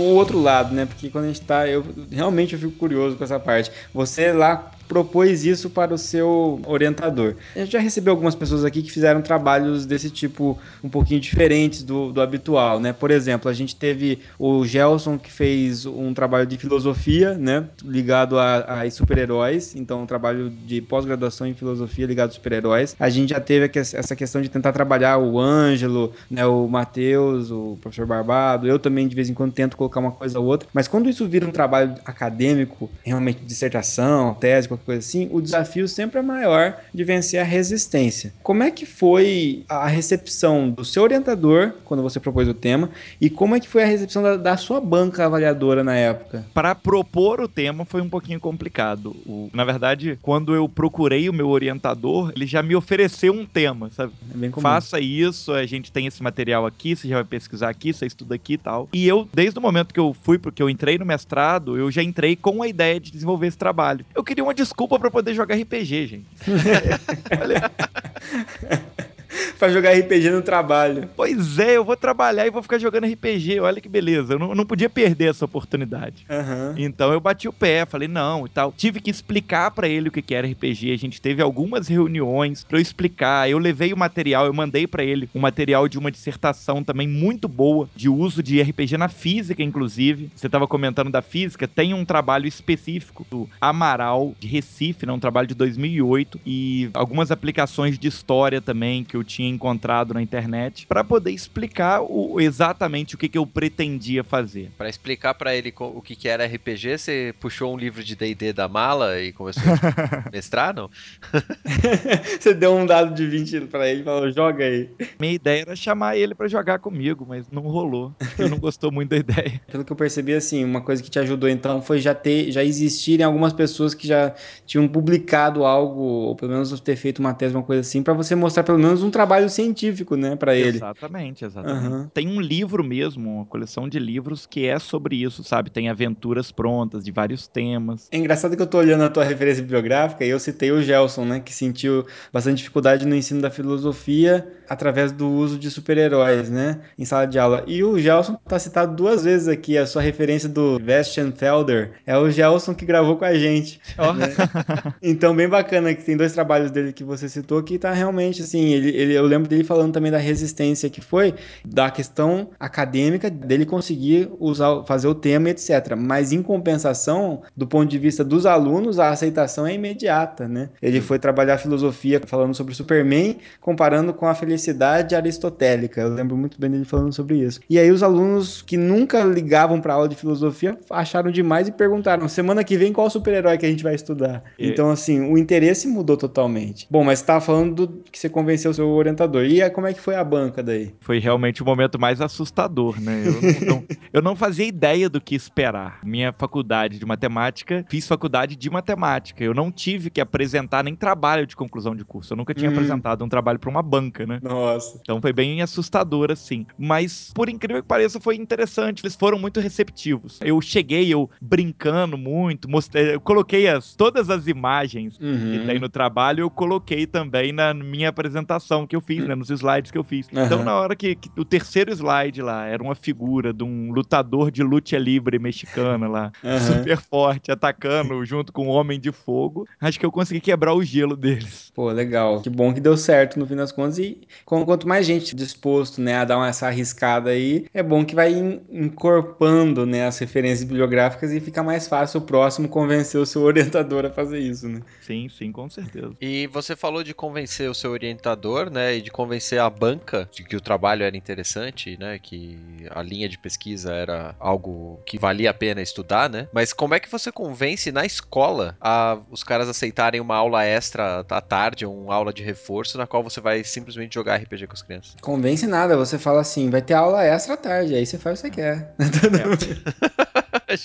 o outro lado, né? Porque quando a gente tá. Eu realmente eu fico curioso com essa parte. Você lá propôs isso para o seu orientador. Gente já recebeu algumas pessoas aqui que fizeram trabalhos desse tipo um pouquinho diferentes do, do habitual, né? Por exemplo, a gente teve o Gelson que fez um trabalho de filosofia, né? Ligado a, a super-heróis. Então, um trabalho de pós-graduação em filosofia ligado a super-heróis. A gente já teve essa questão de tentar trabalhar o Ângelo, né? O Matheus, o professor Barbado. Eu também, de vez em quando, tento colocar uma coisa ou outra. Mas quando isso vira um trabalho acadêmico, realmente dissertação, tese, qualquer coisa assim, o desafio sempre é maior de vencer a resistência. Como é que foi a recepção do seu orientador quando você propôs o tema e como é que foi a recepção da, da sua banca avaliadora na época? Para propor o tema foi um pouquinho complicado. O- na verdade, quando eu procurei o meu orientador, ele já me ofereceu um tema, sabe? É. Faça isso, a gente tem esse material aqui, você já vai pesquisar aqui, você estuda aqui e tal. E eu, desde o momento que eu fui, porque eu entrei no mestrado, eu já entrei com a ideia de desenvolver esse trabalho. Eu queria uma desculpa para poder jogar RPG, gente. <laughs> <laughs> pra jogar RPG no trabalho. Pois é, eu vou trabalhar e vou ficar jogando RPG. Olha que beleza. Eu não, eu não podia perder essa oportunidade. Aham. Então eu bati o pé, falei não e tal. Tive que explicar pra ele o que que era RPG. A gente teve algumas reuniões pra eu explicar. Eu levei o material, eu mandei pra ele um material de uma dissertação também muito boa de uso de RPG na física, inclusive. Você tava comentando da física, tem um trabalho específico do Amaral de Recife, né, um trabalho de 2008 e algumas aplicações de história também que eu tinha encontrado na internet pra poder explicar o- exatamente o que que eu pretendia fazer. Pra explicar pra ele o que, que era RPG, você puxou um livro de D&D da mala e começou a <laughs> mestrar, não? <laughs> Você deu um dado de 20 pra ele e falou, joga aí. Minha ideia era chamar ele pra jogar comigo, mas não rolou. Ele não gostou muito da ideia. <laughs> Pelo que eu percebi, assim, uma coisa que te ajudou então foi já ter, já existirem algumas pessoas que já tinham publicado algo, ou pelo menos ter feito uma tese, uma coisa assim, pra você mostrar pelo menos um trabalho científico, né, pra ele. Exatamente, exatamente. Aham. Tem um livro mesmo, uma coleção de livros que é sobre isso, sabe? Tem aventuras prontas de vários temas. É engraçado que eu tô olhando a tua referência bibliográfica e eu citei o Gelson, né, que sentiu bastante dificuldade no ensino da filosofia através do uso de super-heróis, né, em sala de aula. E o Gelson tá citado duas vezes aqui, a sua referência do Bastian Felder é o Gelson que gravou com a gente. né? Então, bem bacana que tem dois trabalhos dele que você citou que tá realmente assim. Ele, ele- eu lembro dele falando também da resistência que foi, da questão acadêmica dele conseguir usar, fazer o tema, etc. Mas em compensação, do ponto de vista dos alunos, a aceitação é imediata, né? Ele foi trabalhar filosofia falando sobre Superman, comparando com a felicidade aristotélica. Eu lembro muito bem dele falando sobre isso. E aí os alunos que nunca ligavam para aula de filosofia acharam demais e perguntaram: semana que vem qual super-herói que a gente vai estudar? E- Então, assim, o interesse mudou totalmente. Bom, mas você tava falando do que você convenceu o seu orientador. E aí, como é que foi a banca daí? Foi realmente o momento mais assustador, né? Eu não, não- eu não fazia ideia do que esperar. Minha faculdade de matemática, fiz faculdade de matemática. Eu não tive que apresentar nem trabalho de conclusão de curso. Eu nunca tinha Hum. apresentado um trabalho para uma banca, né? Nossa. Então foi bem assustador, assim. Mas, por incrível que pareça, foi interessante. Eles foram muito receptivos. Eu cheguei, eu brincando muito, mostrei, eu coloquei as, todas as imagens que Uhum. tem no trabalho, eu coloquei também na minha apresentação que eu fiz, né? Nos slides que eu fiz. Então, Aham. na hora que, que o terceiro slide lá era uma figura de um lutador de luta livre mexicana lá, Aham. super forte, atacando junto com um homem de fogo, acho que eu consegui quebrar o gelo deles. Pô, legal. Que bom que deu certo no fim das contas. E com- quanto mais gente disposto, né, a dar uma, essa arriscada aí, é bom que vai en- encorpando, né, as referências bibliográficas e fica mais fácil o próximo convencer o seu <laughs> orientador a fazer isso, né? Sim, sim, com certeza. E você falou de convencer o seu orientador, né, e de convencer a banca de que o trabalho era interessante, né, que a linha de pesquisa era algo que valia a pena estudar, né? Mas como é que você convence na escola a os caras aceitarem uma aula extra à tarde, ou uma aula de reforço na qual você vai simplesmente jogar RPG com as crianças? Convence nada, você fala assim, vai ter aula extra à tarde, aí você faz o que você quer. <laughs>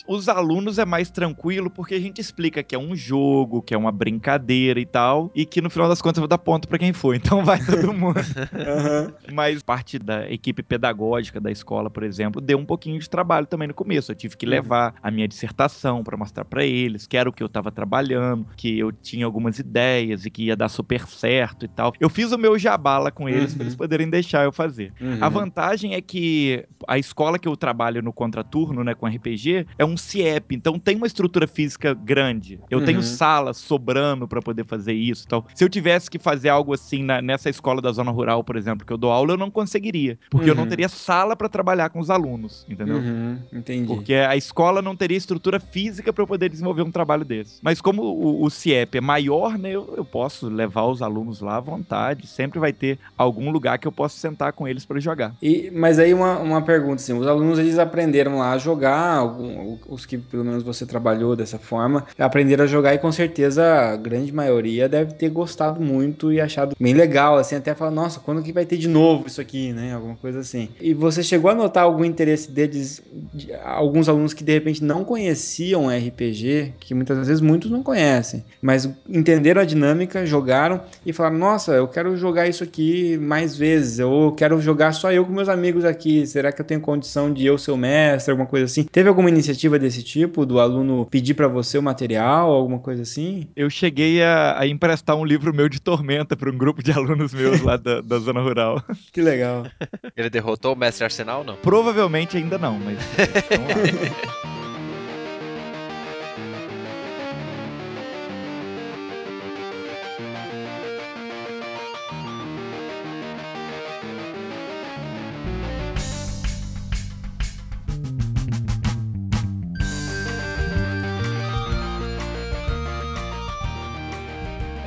Os alunos é mais tranquilo porque a gente explica que é um jogo, que é uma brincadeira e tal, e que no final das contas eu vou dar ponto pra quem for, então vai <laughs> todo mundo. Aham. Mas parte da equipe pedagógica da escola, por exemplo, deu um pouquinho de trabalho também no começo. Eu tive que levar a minha dissertação pra mostrar pra eles que era o que eu tava trabalhando, que eu tinha algumas ideias e que ia dar super certo e tal. Eu fiz o meu jabá lá com eles Uhum. pra eles poderem deixar eu fazer. Uhum. A vantagem é que a escola que eu trabalho no contraturno, né, com RPG, é um CIEP, então tem uma estrutura física grande. Eu Uhum. tenho salas sobrando pra poder fazer isso e tal. Se eu tivesse que fazer algo assim na- nessa escola da zona rural, por exemplo, que eu dou aula, eu não conseguiria, porque eu não Uhum. teria sala pra trabalhar com os alunos, entendeu? Uhum, entendi. Porque a escola não teria estrutura física para eu poder desenvolver um trabalho desse. Mas como o, o CIEP é maior, né, eu, eu posso levar os alunos lá à vontade. Sempre vai ter algum lugar que eu possa sentar com eles para jogar. E, mas aí uma, uma pergunta, assim, os alunos eles aprenderam lá a jogar, algum- os que pelo menos você trabalhou dessa forma, aprenderam a jogar e com certeza a grande maioria deve ter gostado muito e achado bem legal, assim, até falar, nossa, quando que vai ter de novo isso aqui, né, alguma coisa assim. E você chegou a notar algum interesse deles, de, alguns alunos que de repente não conheciam RPG, que muitas vezes muitos não conhecem, mas entenderam a dinâmica, jogaram e falaram, nossa, eu quero jogar isso aqui mais vezes, ou quero jogar só eu com meus amigos aqui, será que eu tenho condição de eu ser o mestre, alguma coisa assim? Teve alguma iniciativa desse tipo, do aluno pedir pra você o material, alguma coisa assim? Eu cheguei a, a emprestar um livro meu de Tormenta para um grupo de <laughs> alunos meus lá da, da zona rural. <laughs> Que legal. Ele derrotou o Mestre Arsenal, não? Provavelmente ainda não, mas <laughs> vamos lá.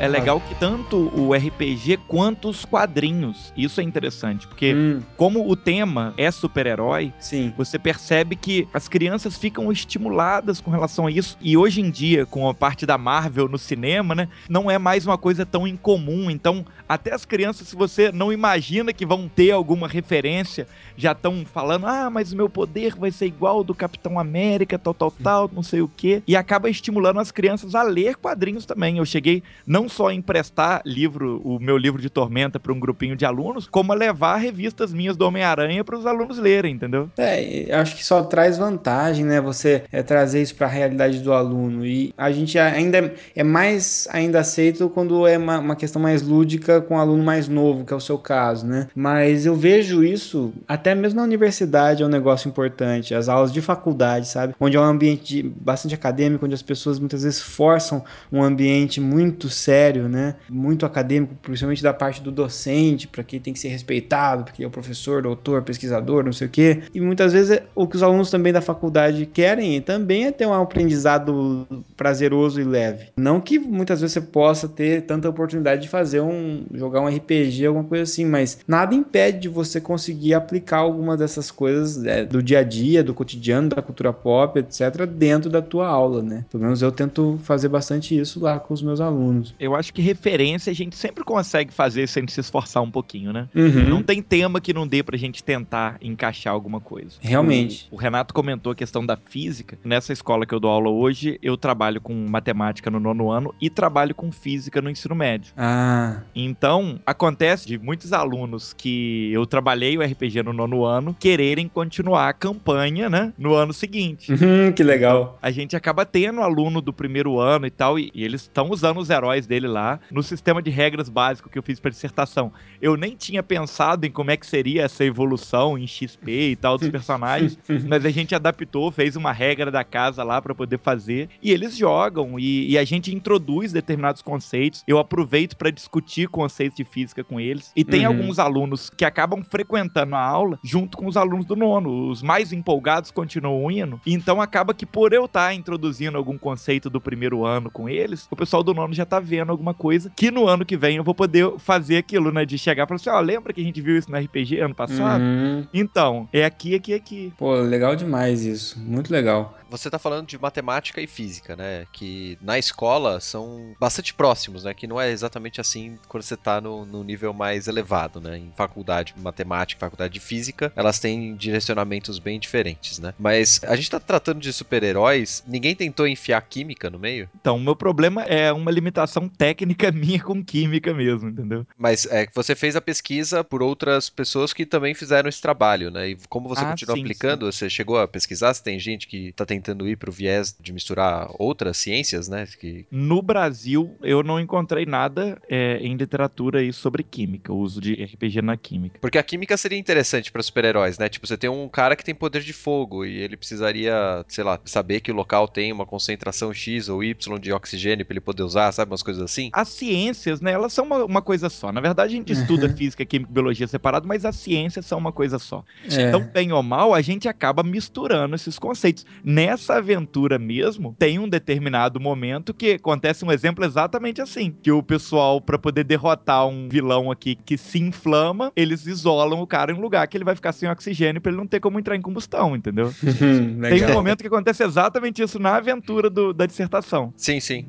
É legal que tanto o RPG quanto os quadrinhos, isso é interessante, porque Hum, como o tema é super-herói, você percebe que as crianças ficam estimuladas com relação a isso. E hoje em dia, com a parte da Marvel no cinema, né, não é mais uma coisa tão incomum. Então, até as crianças, se você não imagina que vão ter alguma referência, já estão falando: ah, mas o meu poder vai ser igual ao do Capitão América, tal, tal, tal, não sei o quê. E acaba estimulando as crianças a ler quadrinhos também. Eu cheguei não só emprestar livro, o meu livro de Tormenta para um grupinho de alunos, como levar revistas minhas do Homem-Aranha para os alunos lerem, entendeu? É, acho que só traz vantagem, né? Você é, trazer isso para a realidade do aluno. E a gente ainda é, é mais ainda aceito quando é uma, uma questão mais lúdica com o aluno mais novo, que é o seu caso, né? Mas eu vejo isso até mesmo na universidade é um negócio importante. As aulas de faculdade, sabe? Onde é um ambiente bastante acadêmico, onde as pessoas muitas vezes forçam um ambiente muito sério, né? Muito acadêmico, principalmente da parte do docente, para que tem que ser respeitado, porque é o professor, doutor, pesquisador, não sei o quê. E muitas vezes o que os alunos também da faculdade querem também é ter um aprendizado prazeroso e leve. Não que muitas vezes você possa ter tanta oportunidade de fazer um jogar um RPG, alguma coisa assim, mas nada impede de você conseguir aplicar alguma dessas coisas é, do dia a dia, do cotidiano, da cultura pop, etc, dentro da tua aula, né? Pelo menos eu tento fazer bastante isso lá com os meus alunos. Eu acho que referência a gente sempre consegue fazer sem se esforçar um pouquinho, né? Uhum. Não tem tema que não dê pra gente tentar encaixar alguma coisa. Realmente. O, o Renato comentou a questão da física. Nessa escola que eu dou aula hoje, eu trabalho com matemática no nono ano e trabalho com física no ensino médio. Ah, Então, acontece de muitos alunos que eu trabalhei o RPG no nono ano quererem continuar a campanha, né, no ano seguinte. uhum, que legal. A gente acaba tendo aluno do primeiro ano e tal, e, e eles estão usando os heróis dele lá no sistema de regras básico que eu fiz para dissertação. Eu nem tinha pensado em como é que seria essa evolução em XP e tal dos <laughs> personagens, mas a gente adaptou, fez uma regra da casa lá para poder fazer, e eles jogam, e, e a gente introduz determinados conceitos. Eu aproveito para discutir conceitos de física com eles, e tem Uhum. alguns alunos que acabam frequentando a aula junto com os alunos do nono. Os mais empolgados continuam indo, então acaba que por eu estar introduzindo algum conceito do primeiro ano com eles, o pessoal do nono já tá vendo alguma coisa que no ano que vem eu vou poder fazer aquilo, né? De chegar e falar assim: ó, lembra que a gente viu isso no RPG ano passado? Uhum. Então, é aqui, aqui, aqui. Pô, legal demais isso. Muito legal. Você tá falando de matemática e física, né? Que na escola são bastante próximos, né? Que não é exatamente assim quando você tá no, no nível mais elevado, né? Em faculdade de matemática, faculdade de física, elas têm direcionamentos bem diferentes, né? Mas a gente tá tratando de super-heróis, ninguém tentou enfiar química no meio? Então, o meu problema é uma limitação técnica <laughs> minha com química mesmo, entendeu? Mas é que você fez a pesquisa por outras pessoas que também fizeram esse trabalho, né? E como você Ah, continua sim, aplicando, você chegou a pesquisar se tem gente que tá tentando ir pro viés de misturar outras ciências, né? Que No Brasil, eu não encontrei nada é, em literatura aí sobre química, o uso de RPG na química. Porque a química seria interessante pra super-heróis, né? Tipo, você tem um cara que tem poder de fogo e ele precisaria, sei lá, saber que o local tem uma concentração X ou Y de oxigênio pra ele poder usar, sabe? Umas coisas assim. As ciências, né, elas são uma, uma coisa só. Na verdade, a gente estuda <laughs> física, química e biologia separado, mas as ciências são uma coisa só. É. Então, bem ou mal, a gente acaba misturando esses conceitos. Nessa aventura mesmo, tem um determinado momento que acontece um exemplo exatamente assim: que o pessoal, pra poder derrotar um vilão aqui que se inflama, eles isolam o cara em um lugar que ele vai ficar sem oxigênio pra ele não ter como entrar em combustão, entendeu? <laughs> Tem um momento que acontece exatamente isso na aventura do- da dissertação. Sim, sim.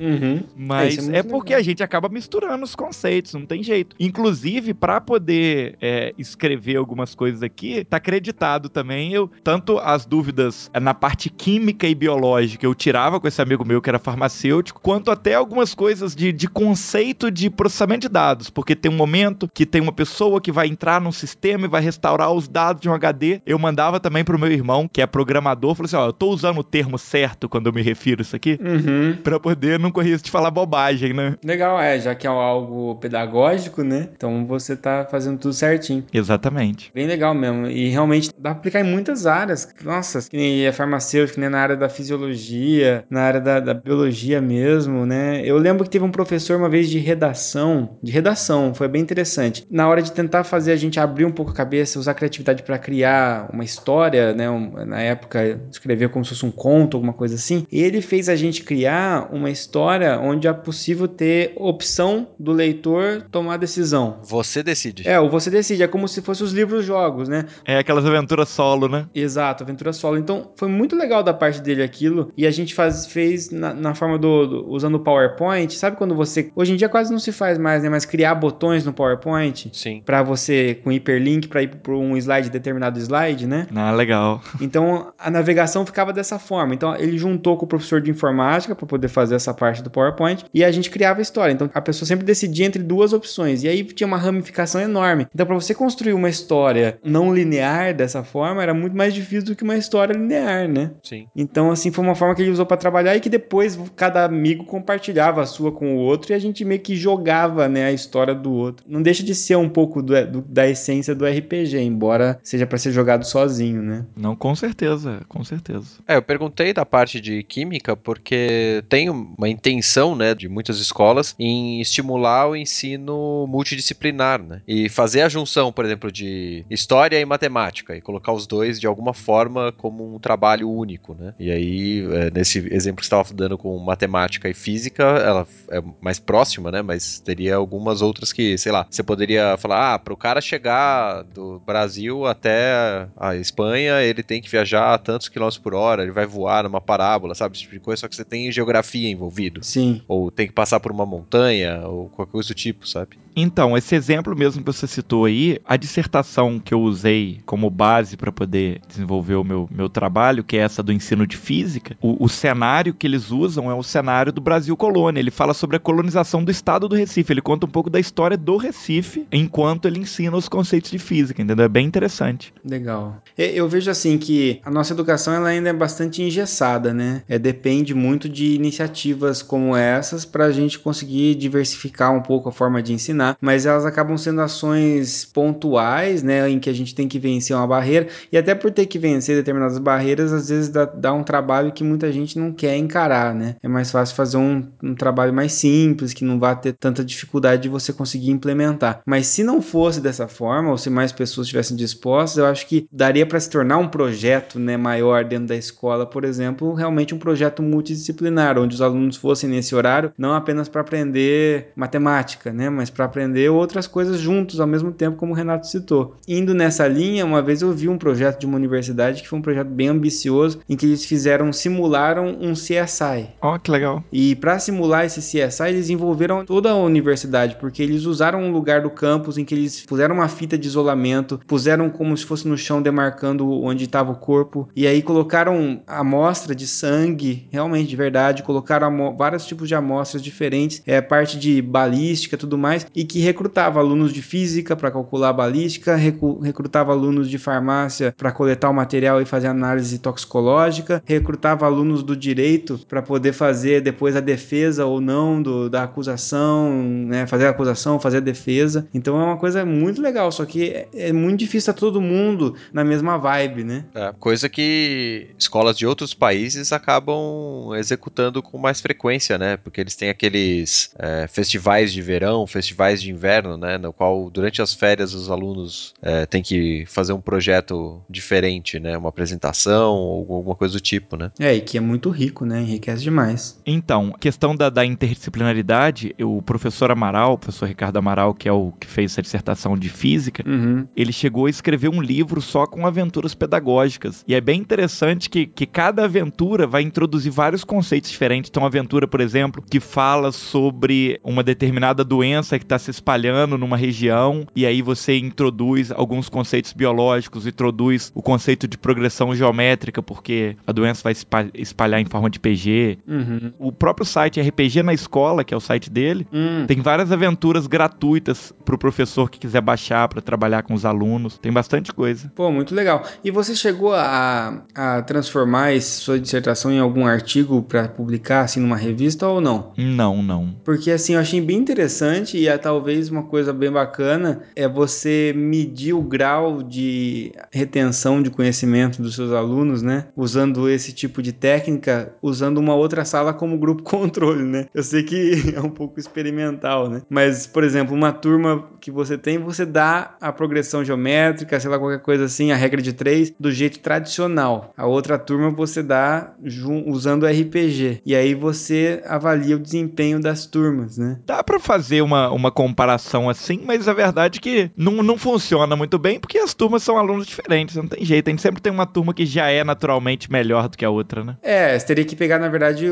Uhum. Mas é é, porque legal. a gente acaba misturando os conceitos, não tem jeito. Inclusive, pra poder é, escrever algumas coisas aqui, tá acreditado também eu tanto as dúvidas na parte química e biológica eu tirava com esse amigo meu que era farmacêutico, quanto até algumas coisas de, de conceito de processamento de dados, porque tem um momento que tem uma pessoa que vai entrar num sistema e vai restaurar os dados de um HD. Eu mandava também pro meu irmão, que é programador, falou assim: ó, eu tô usando o termo certo quando eu me refiro a isso aqui, Uhum. pra poder não correr risco de falar bobagem, né? Legal, é, já que é algo pedagógico, né? Então você tá fazendo tudo certinho. Exatamente. Bem legal mesmo. E realmente dá pra aplicar em muitas áreas. Nossa, que nem é farmacêutico, né? Na área da fisiologia, na área da, da biologia mesmo, né? Eu lembro que teve um professor uma vez de redação, de redação, foi bem interessante. Na hora de tentar fazer a gente abrir um pouco a cabeça, usar a criatividade pra criar uma história, né? Um- na época, escrever como se fosse um conto, alguma coisa assim. Ele fez a gente criar uma história onde é possível ter opção do leitor tomar decisão. Você decide. É, ou você decide, é como se fosse os livros-jogos, né? É aquelas aventuras solo, né? Exato, aventura solo. Então, foi muito legal da parte dele aquilo. E a gente faz, fez na, na forma do, do- usando o PowerPoint. Sabe quando você. Hoje em dia quase não se faz mais, né? Mas criar botões no PowerPoint. Sim. Pra você, com hiperlink, pra ir pra um slide, determinado slide, né? Ah, legal. Então a navegação ficava dessa forma. Então ele juntou com o professor de informática para poder fazer essa parte do PowerPoint e a gente criava a história. Então a pessoa sempre decidia entre duas opções e aí tinha uma ramificação enorme. Então para você construir uma história não linear dessa forma era muito mais difícil do que uma história linear, né? Sim. Então assim foi uma forma que ele usou para trabalhar e que depois cada amigo compartilhava a sua com o outro e a gente meio que jogava, né, a história do outro. Não deixa de ser um pouco do- do- da essência do RPG, embora seja para ser jogado sozinho, né? Não, com certeza, com certeza. É, eu perguntei da parte de química porque tem uma intenção, né, de muitas escolas em estimular o ensino multidisciplinar, né? E fazer a junção, por exemplo, de história e matemática e colocar os dois de alguma forma como um trabalho único, né? E aí, é, nesse exemplo que você estava dando com matemática e física, ela é mais próxima, né? Mas teria algumas outras que, sei lá, você poderia falar, ah, para o cara chegar do Brasil até a Espanha, ele tem que viajar a tantos quilômetros por hora, ele vai voar numa parábola, sabe? Esse tipo de coisa, só que você tem geografia envolvido. Sim. Ou tem que passar por uma montanha, ou qualquer coisa do tipo, sabe? Então, esse exemplo mesmo que você citou aí, a dissertação que eu usei como base para poder desenvolver o meu, meu trabalho, que é essa do ensino de física, o, o cenário que eles usam é o cenário do Brasil colônia. Ele fala sobre a colonização do estado do Recife. Ele conta um pouco da história do Recife enquanto ele ensina os conceitos de física, entendeu? É bem interessante. Legal. Eu vejo assim que a nossa educação ela ainda é bastante engessada, né? É, depende muito de iniciativas como essas para a gente conseguir diversificar um pouco a forma de ensinar, mas elas acabam sendo ações pontuais, né? Em que a gente tem que vencer uma barreira e até por ter que vencer determinadas barreiras, às vezes dá, dá um trabalho que muita gente não quer encarar, né? É mais fácil fazer um, um trabalho mais simples, que não vai ter tanta dificuldade de você conseguir implementar. Mas se não fosse dessa forma, ou se mais pessoas estivessem dispostas, eu acho que daria para se tornar um projeto né, maior dentro da escola, por exemplo, realmente um projeto multidisciplinar, onde os alunos fossem nesse horário, não apenas para aprender matemática, né, mas para aprender outras coisas juntos ao mesmo tempo, como o Renato citou. Indo nessa linha, uma vez eu vi um projeto de uma universidade que foi um projeto bem ambicioso, em que eles fizeram, simularam um CSI. Ó, que legal. E para simular esse CSI, eles envolveram toda a universidade, porque eles usaram um lugar do campus em que eles puseram uma fita de isolamento, puseram como se fosse no chão demarcando onde estava o corpo, e aí colocaram amostra de sangue, realmente de verdade, colocaram vários tipos de amostras diferentes, é parte de balística, tudo mais, e que recrutava alunos de física para calcular a balística, recrutava alunos de farmácia para coletar o material e fazer análise toxicológica, recrutava alunos do direito para poder fazer depois a defesa ou não do, da acusação, né, fazer a acusação, fazer a defesa. Então é uma coisa muito legal, só que é, é muito difícil estar todo mundo na mesma vibe, né? É, coisa que escolas de outros países acabam executando com mais frequência, né? Porque eles têm aqueles é, festivais de verão, festivais de inverno, né? No qual durante as férias os alunos é, têm que fazer um projeto diferente, né? Uma apresentação ou alguma coisa do tipo, né? É, e que é muito rico, né? Enriquece demais. Então, questão da, da interdisciplinaridade, o professor Amaral, o professor Ricardo Amaral, que é o que fez essa dissertação de física, Uhum. ele chegou a escrever um livro só com aventuras pedagógicas. E é bem interessante que, que cada aventura vai introduzir vários conceitos diferentes. Então, uma aventura, por exemplo, que fala sobre uma determinada doença que está se espalhando numa região, e aí você introduz alguns conceitos biológicos, introduz o conceito de progressão geométrica porque a doença vai espa- espalhar em forma de PG. Uhum. O próprio site RPG na Escola, que é o site dele, Hum. tem várias aventuras gratuitas pro professor que quiser baixar pra trabalhar com os alunos. Tem bastante coisa. Pô, muito legal. E você chegou a, a transformar sua dissertação em algum artigo pra publicar, assim, numa revista ou não? Não, não. Porque assim, eu achei bem interessante e é talvez uma coisa bem bacana é você medir o grau de retenção de conhecimento dos seus alunos, né? Usando esse tipo de técnica, usando uma outra sala como grupo <laughs> controle, né? Eu sei que é um pouco experimental, né? Mas, por exemplo, uma turma que você tem, você dá a progressão geométrica, sei lá, qualquer coisa assim, a regra de três, do jeito tradicional. A outra turma você dá usando RPG. E aí você avalia o desempenho das turmas, né? Dá pra fazer uma, uma comparação assim, mas a verdade é que não, não funciona muito bem porque as turmas são alunos diferentes, não tem jeito. A gente sempre tem uma turma que já é naturalmente melhor do que a outra, né? É, você teria que pegar, na verdade,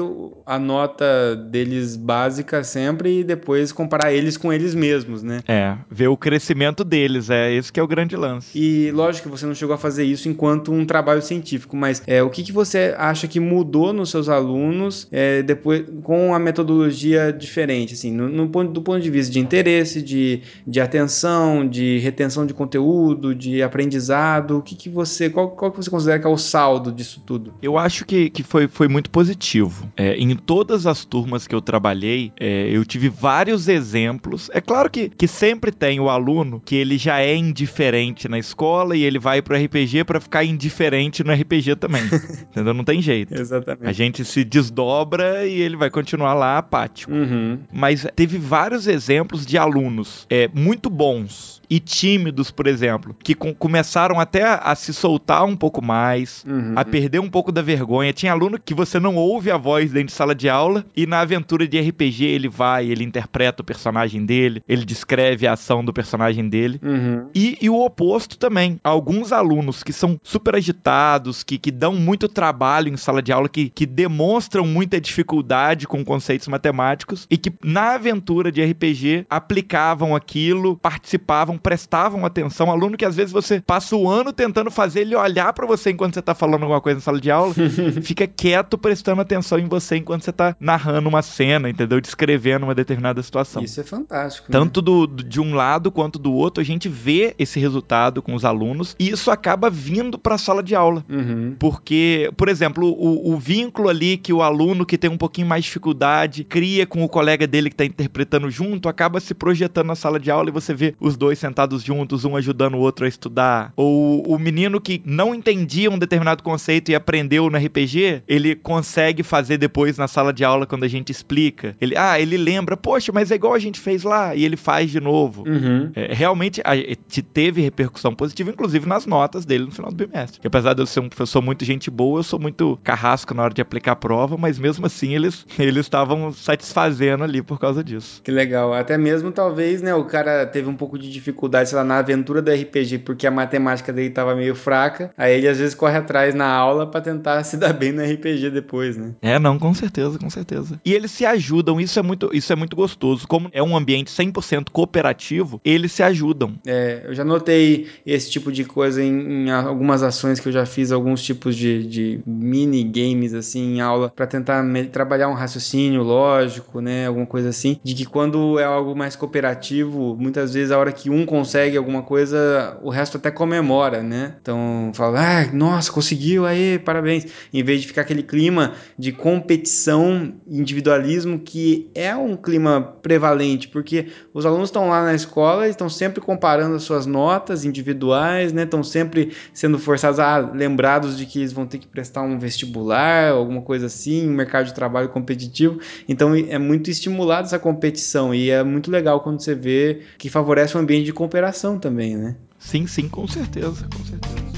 a nota deles básica sempre e depois comparar eles com eles mesmos, né? É, ver o crescimento deles, é esse que é o grande lance. E lógico que você não chegou a fazer isso enquanto um trabalho científico, mas é, o que, que você acha que mudou nos seus alunos é, depois com a metodologia diferente, assim, no, no ponto- do ponto de vista de interesse, de, de atenção, de retenção de conteúdo, de aprendizado, o que, que você, qual, qual que você considera que é o saldo disso tudo? Eu acho que, que foi, foi muito positivo. É, em todas as turmas que eu trabalhei, é, eu tive vários exemplos. É claro que, que sempre tem o aluno que ele já é indiferente na escola e ele vai pro RPG pra ficar indiferente no RPG também. <laughs> entendeu? Não tem jeito. Exatamente. A gente se desdobra e ele vai continuar lá apático. Uhum. Mas teve vários exemplos de alunos é, muito bons e tímidos, por exemplo, que com- começaram até a, se soltar um pouco mais, Uhum. a perder um pouco da vergonha. Tinha aluno que você não ouve a voz dentro de sala de aula e na aventura de RPG ele vai, ele interpreta o personagem dele, ele descreve a ação do personagem dele. Uhum. E, e o oposto também. Alguns alunos que são super agitados, que, que dão muito trabalho em sala de aula, que, que demonstram muita dificuldade com conceitos matemáticos e que na aventura de RPG aplicavam aquilo, participavam, prestavam atenção. Aluno que às vezes você passa o ano tentando fazer ele olhar pra você enquanto você tá falando alguma coisa em sala de aula, <laughs> fica quieto prestando atenção em você enquanto você tá narrando uma cena, entendeu? Descrevendo uma determinada situação. Isso é fantástico. né? Tanto do, de um lado quanto do outro, a gente vê esse resultado com os alunos e isso acaba vindo para a sala de aula. Uhum. Porque, por exemplo, o, o vínculo ali que o aluno que tem um pouquinho mais de dificuldade cria com o colega dele que está interpretando junto, acaba se projetando na sala de aula e você vê os dois sentados juntos, um ajudando o outro a estudar. Ou o menino que não entendia um determinado conceito e aprendeu no RPG, ele consegue fazer depois na sala de aula quando a gente explica. Ele, ah, ele lembra, poxa, mas é igual a gente fez lá, e ele faz de novo. Uhum. É, realmente a, te- teve repercussão positiva, inclusive nas notas dele no final do bimestre. Que apesar de eu ser um professor muito gente boa, eu sou muito carrasco na hora de aplicar a prova, mas mesmo assim eles eles estavam satisfazendo ali por causa disso. Que legal. Até mesmo, talvez, né, o cara teve um pouco de dificuldade, sei lá, na aventura do RPG, porque a matemática dele tava meio fraca. Aí ele às vezes corre atrás na aula pra tentar <laughs> se dar bem no RPG depois, né? É, não, com certeza, com certeza. E eles se ajudam, isso é muito, isso é muito gostoso. Como é um ambiente 100% cooperativo, eles se ajudam. É, eu já notei esse tipo de coisa em, em algumas ações que eu já fiz, alguns tipos de, de mini games assim em aula pra tentar trabalhar um raciocínio lógico, né, alguma coisa assim, de que quando é algo mais cooperativo, muitas vezes a hora que um consegue alguma coisa, o resto até comemora, né? Então fala, ah, nossa, conseguiu, aí, parabéns, em vez de ficar aquele clima de competição, individualismo que é um clima prevalente, porque os alunos estão lá na escola estão sempre comparando as suas notas individuais, né? Estão sempre sendo forçados a lembrados de que eles vão ter que prestar um vestibular, alguma coisa assim, um mercado de trabalho competitivo. Então é muito estimulado essa competição e é muito legal quando você vê que favorece um ambiente de cooperação também, né? Sim, sim, com certeza, com certeza.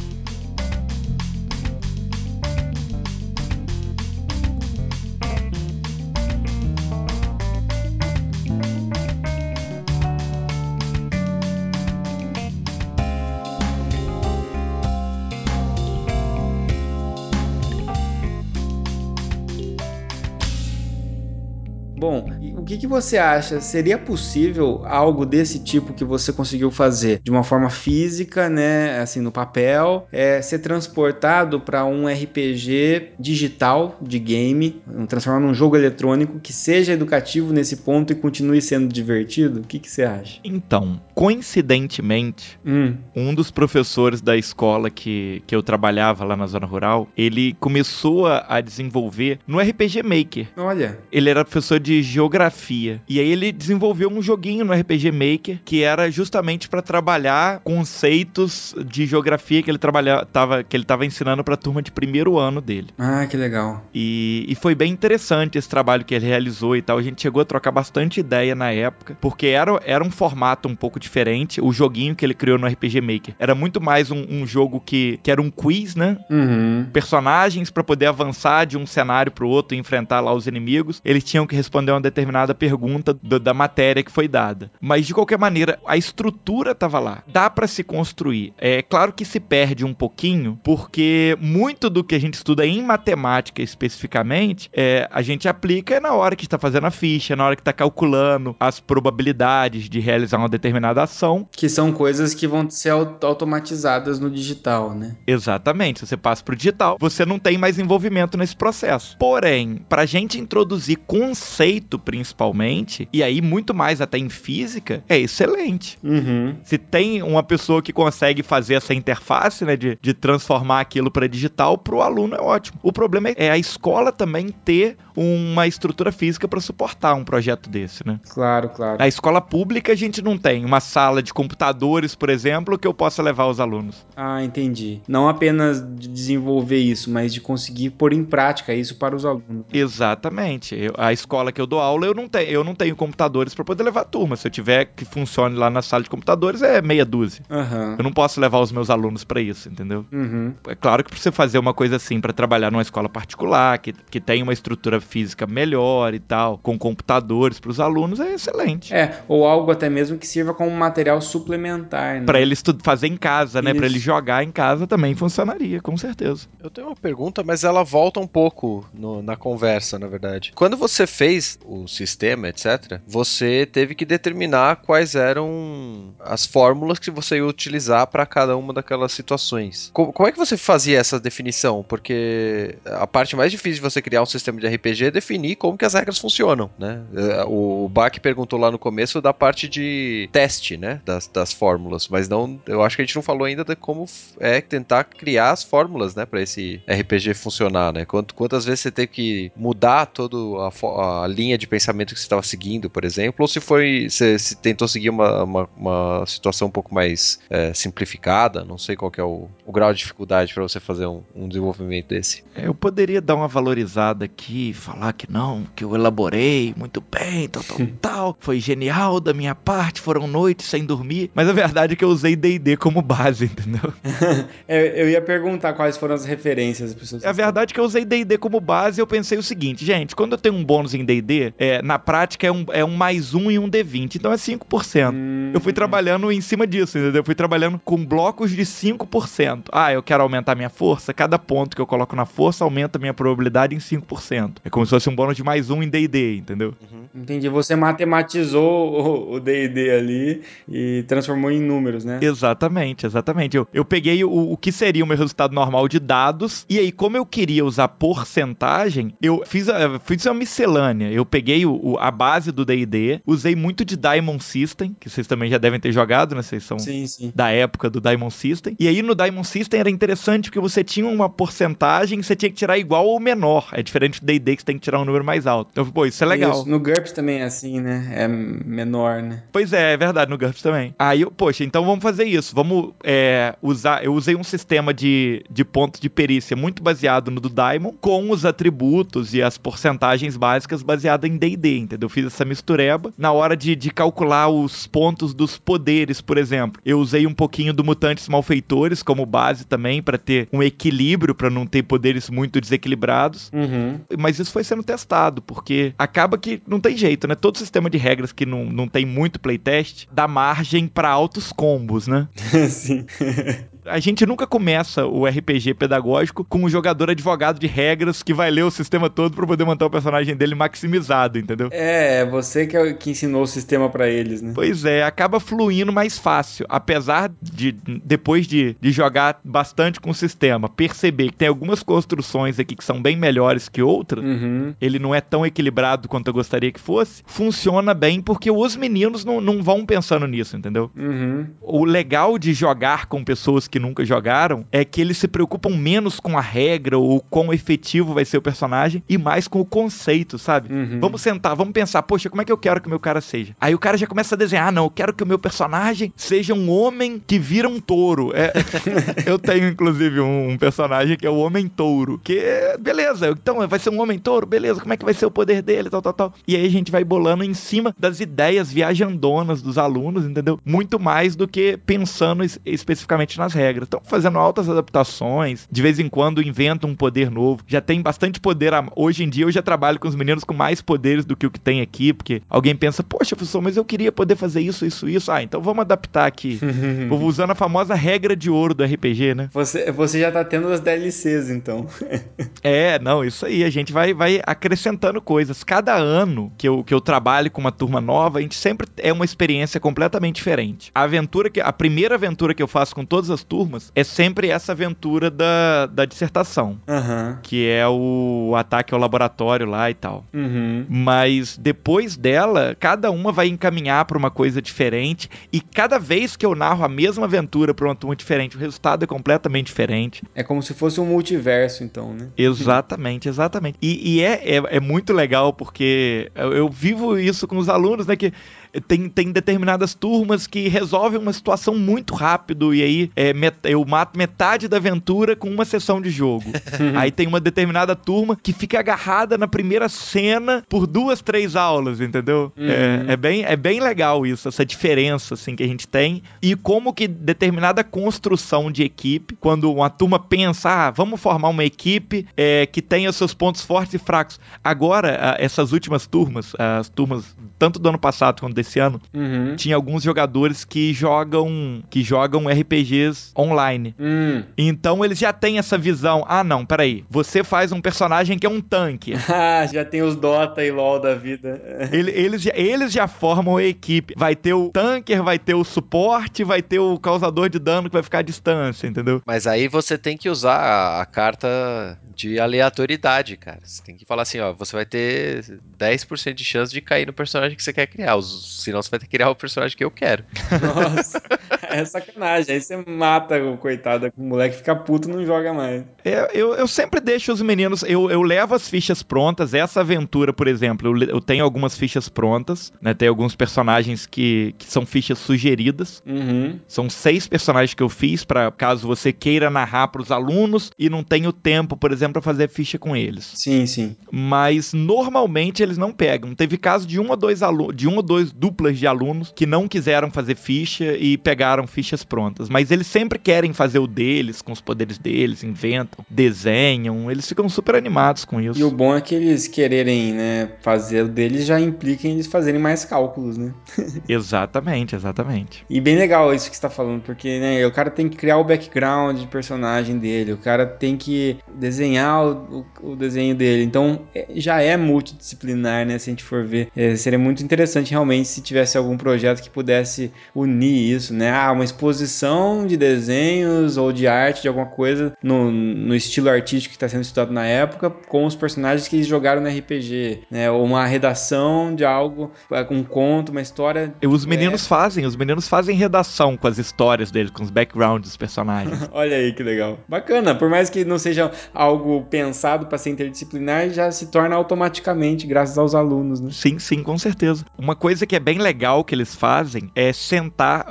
Você acha? Seria possível algo desse tipo que você conseguiu fazer de uma forma física, né? Assim, no papel, é, ser transportado para um RPG digital de game, transformar num jogo eletrônico que seja educativo nesse ponto e continue sendo divertido? O que, que você acha? Então, coincidentemente, Hum, um dos professores da escola que, que eu trabalhava lá na zona rural, ele começou a desenvolver no RPG Maker. olha. Ele era professor de geografia. E aí ele desenvolveu um joguinho no RPG Maker que era justamente para trabalhar conceitos de geografia que ele trabalhava, tava, que ele tava ensinando para a turma de primeiro ano dele. Ah, que legal. E, e foi bem interessante esse trabalho que ele realizou e tal. A gente chegou a trocar bastante ideia na época, porque era, era um formato um pouco diferente. O joguinho que ele criou no RPG Maker era muito mais um, um jogo que, que era um quiz, né? Uhum. personagens para poder avançar de um cenário pro outro e enfrentar lá os inimigos, eles tinham que responder uma determinada pergunta do- da matéria que foi dada. Mas de qualquer maneira, a estrutura tava lá. Dá para se construir. É claro que se perde um pouquinho, porque muito do que a gente estuda em matemática especificamente, é, a gente aplica na hora que está fazendo a ficha, na hora que está calculando as probabilidades de realizar uma determinada ação. Que são coisas que vão ser au- automatizadas no digital, né? Exatamente, se você passa pro digital, você não tem mais envolvimento nesse processo. Porém, pra gente introduzir conceito principalmente, e aí muito mais até em física, é excelente. Uhum. Se tem uma pessoa que consegue fazer essa interface, né, de, de transformar aquilo para digital, pro aluno é ótimo. O problema é a escola também ter uma estrutura física para suportar um projeto desse, né? Claro, claro. Na escola pública a gente não tem uma sala de computadores, por exemplo, que eu possa levar os alunos. Ah, entendi. Não apenas de desenvolver isso, mas de conseguir pôr em prática isso para os alunos. Exatamente. Eu- a escola que eu dou aula, eu não tenho, eu não tenho computadores para poder levar a turma. Se eu tiver que funcione lá na sala de computadores, é meia dúzia. Aham. Eu não posso levar os meus alunos para isso, entendeu? Uhum. É claro que pra você fazer uma coisa assim para trabalhar numa escola particular, que, que tem uma estrutura física melhor e tal, com computadores para os alunos, é excelente. É, ou algo até mesmo que sirva como material suplementar, né? Pra ele fazer em casa, né? Pra Isso. ele jogar em casa também funcionaria, com certeza. Eu tenho uma pergunta, mas ela volta um pouco no- na conversa, na verdade. Quando você fez o sistema, etc., você teve que determinar quais eram as fórmulas que você ia utilizar para cada uma daquelas situações. Co- como é que você fazia essa definição? Porque a parte mais difícil de você criar um sistema de RPG é definir como que as regras funcionam, né? Eh, O Bach perguntou lá no começo da parte de teste, né? Das, das fórmulas, mas não, eu acho que a gente não falou ainda de como é tentar criar as fórmulas, né, para esse RPG funcionar, né? Quanto, quantas vezes você teve que mudar toda a, a linha de pensamento que você estava seguindo, por exemplo, ou se foi, se, se tentou seguir uma, uma, uma situação um pouco mais é, simplificada, não sei qual que é o, o grau de dificuldade para você fazer um, um desenvolvimento desse. É, Eu poderia dar uma valorizada aqui, falar que não, que eu elaborei muito bem, tal, tal, tal. Foi genial da minha parte, foram noites sem dormir. Mas a verdade é que eu usei D&D como base, <laughs> entendeu? <laughs> É, eu ia perguntar quais foram as referências. as pessoas- É a verdade é que eu usei D&D como base e eu pensei o seguinte, gente, quando eu tenho um bônus em D&D, é, na prática é um, é um mais um e um D20, então é 5%. Hum, Eu fui trabalhando em cima disso, entendeu? Eu fui trabalhando com blocos de 5%. Ah, eu quero aumentar minha força. Cada ponto que eu coloco na força aumenta minha probabilidade em 5%. Como se fosse um bônus de mais um em D&D, entendeu? Entendi. Você matematizou o- o D&D ali e transformou em números, né? Exatamente, exatamente. Eu, eu peguei o, o que seria o meu resultado normal de dados, e aí, como eu queria usar porcentagem, eu fiz, a, fiz uma miscelânea. Eu peguei o, o- a base do DD, usei muito de Diamond System, que vocês também já devem ter jogado, né? Vocês são Sim, sim. da época do Diamond System. E aí no Diamond System era interessante porque você tinha uma porcentagem que você tinha que tirar igual ou menor. É diferente do D&D que você tem que tirar um número mais alto. Então, pô, isso é legal. Isso. No GURPS também é assim, né? É menor, né? Pois é, é verdade, no GURPS também. Aí, eu, poxa, então vamos fazer isso. Vamos é, usar. Eu usei um sistema de, de pontos de perícia muito baseado no do Diamond, com os atributos e as porcentagens básicas baseadas em DD, entendeu? Eu fiz essa mistureba. Na hora de, de calcular os pontos dos poderes, por exemplo, eu usei um pouquinho do Mutantes Malfeitores como base também, para ter um equilíbrio, para não ter poderes muito desequilibrados Uhum. mas isso foi sendo testado, porque acaba que não tem jeito, né? Todo sistema de regras que não, não tem muito playtest dá margem pra altos combos, né? <laughs> sim. <laughs> A gente nunca começa o RPG pedagógico com um jogador advogado de regras que vai ler o sistema todo pra poder manter o personagem dele maximizado, entendeu? É, você que, é que ensinou o sistema pra eles, né? Pois é, acaba fluindo mais fácil. Apesar de, depois de, de jogar bastante com o sistema, perceber que tem algumas construções aqui que são bem melhores que outras, Uhum. ele não é tão equilibrado quanto eu gostaria que fosse, funciona bem porque os meninos não, não vão pensando nisso, entendeu? Uhum. O legal de jogar com pessoas que nunca jogaram é que eles se preocupam menos com a regra ou quão efetivo vai ser o personagem e mais com o conceito, sabe? Uhum. Vamos sentar, vamos pensar, poxa, como é que eu quero que o meu cara seja? Aí o cara já começa a desenhar, ah, não, eu quero que o meu personagem seja um homem que vira um touro. É, <laughs> eu tenho, inclusive, um, um personagem que é o Homem Touro, que, beleza, então vai ser um Homem Touro, beleza, como é que vai ser o poder dele, tal, tal, tal. E aí a gente vai bolando em cima das ideias viajandonas dos alunos, entendeu? Muito mais do que pensando es- especificamente nas regras. Estão fazendo altas adaptações, de vez em quando inventam um poder novo. Já tem bastante poder. a- Hoje em dia eu já trabalho com os meninos com mais poderes do que o que tem aqui, porque alguém pensa, poxa, professor, mas eu queria poder fazer isso, isso, isso. Ah, então vamos adaptar aqui. <laughs> Vou usando a famosa regra de ouro do RPG, né? Você, você já tá tendo as DLCs, então. <laughs> É, não, isso aí. A gente vai, vai acrescentando coisas. Cada ano que eu, que eu trabalho com uma turma nova, a gente sempre é uma experiência completamente diferente. A aventura que. A primeira aventura que eu faço com todas as turmas é sempre essa aventura da, da dissertação. Aham. Que é o ataque ao laboratório lá e tal. Uhum. Mas depois dela, cada uma vai encaminhar pra uma coisa diferente. E cada vez que eu narro a mesma aventura pra uma turma diferente, o resultado é completamente diferente. É como se fosse um multiverso, então, né? <laughs> Exatamente, exatamente. E, e é, é, é muito legal porque eu, eu vivo isso com os alunos, né? Que tem, tem determinadas turmas que resolvem uma situação muito rápido e aí é, met- eu mato metade da aventura com uma sessão de jogo. <laughs> aí tem uma determinada turma que fica agarrada na primeira cena por duas, três aulas, entendeu? É, é bem, é bem legal isso, essa diferença assim que a gente tem e como que determinada construção de equipe, quando uma turma pensa, ah, vamos formar uma equipe é, que tenha seus pontos fortes e fracos. Agora, essas últimas turmas, as turmas tanto do ano passado quanto desse ano, Uhum. tinha alguns jogadores que jogam que jogam RPGs online. Hum. Então eles já têm essa visão. Ah, não, peraí. Você faz um personagem que é um tanque. <laughs> Ah, já tem os Dota e LoL da vida. <laughs> Ele- eles, já, eles já formam a equipe. Vai ter o tanker, vai ter o suporte, vai ter o causador de dano que vai ficar à distância, entendeu? Mas aí você tem que usar a, a carta de aleatoriedade, cara. Você tem que falar assim, ó, você vai ter 10% de chance de cair no personagem que você quer criar. Os- Senão você vai ter que criar o personagem que eu quero. Nossa, é sacanagem. Aí você mata o coitado, o moleque fica puto e não joga mais. É, eu, eu sempre deixo os meninos. Eu, eu levo as fichas prontas. Essa aventura, por exemplo, eu, eu tenho algumas fichas prontas, né? Tem alguns personagens que, que são fichas sugeridas. Uhum. São seis personagens que eu fiz para caso você queira narrar para os alunos e não tenha o tempo, por exemplo, para fazer ficha com eles. Sim, sim. Mas normalmente eles não pegam. Teve caso de um ou dois alunos, de um ou dois duplas de alunos que não quiseram fazer ficha e pegaram fichas prontas. Mas eles sempre querem fazer o deles, com os poderes deles, inventam, desenham. Eles ficam super animados com isso. E o bom é que eles quererem, né, fazer o deles já implica em eles fazerem mais cálculos, né? <laughs> Exatamente, exatamente. E bem legal isso que você tá falando, porque, né, o cara tem que criar o background de personagem dele, o cara tem que desenhar o, o- o desenho dele. Então, é- já é multidisciplinar, né, se a gente for ver. É, seria muito interessante, realmente, se tivesse algum projeto que pudesse unir isso, né? Ah, uma exposição de desenhos ou de arte de alguma coisa no, no estilo artístico que está sendo estudado na época, com os personagens que eles jogaram no RPG, né? Ou uma redação de algo, um conto, uma história E os meninos fazem, os meninos fazem redação com as histórias deles, com os backgrounds dos personagens. <laughs> Olha aí que legal. Bacana, por mais que não seja algo pensado para ser interdisciplinar, já se torna automaticamente graças aos alunos, né? Sim, sim, com certeza. Uma coisa que é bem legal que eles fazem é sentar.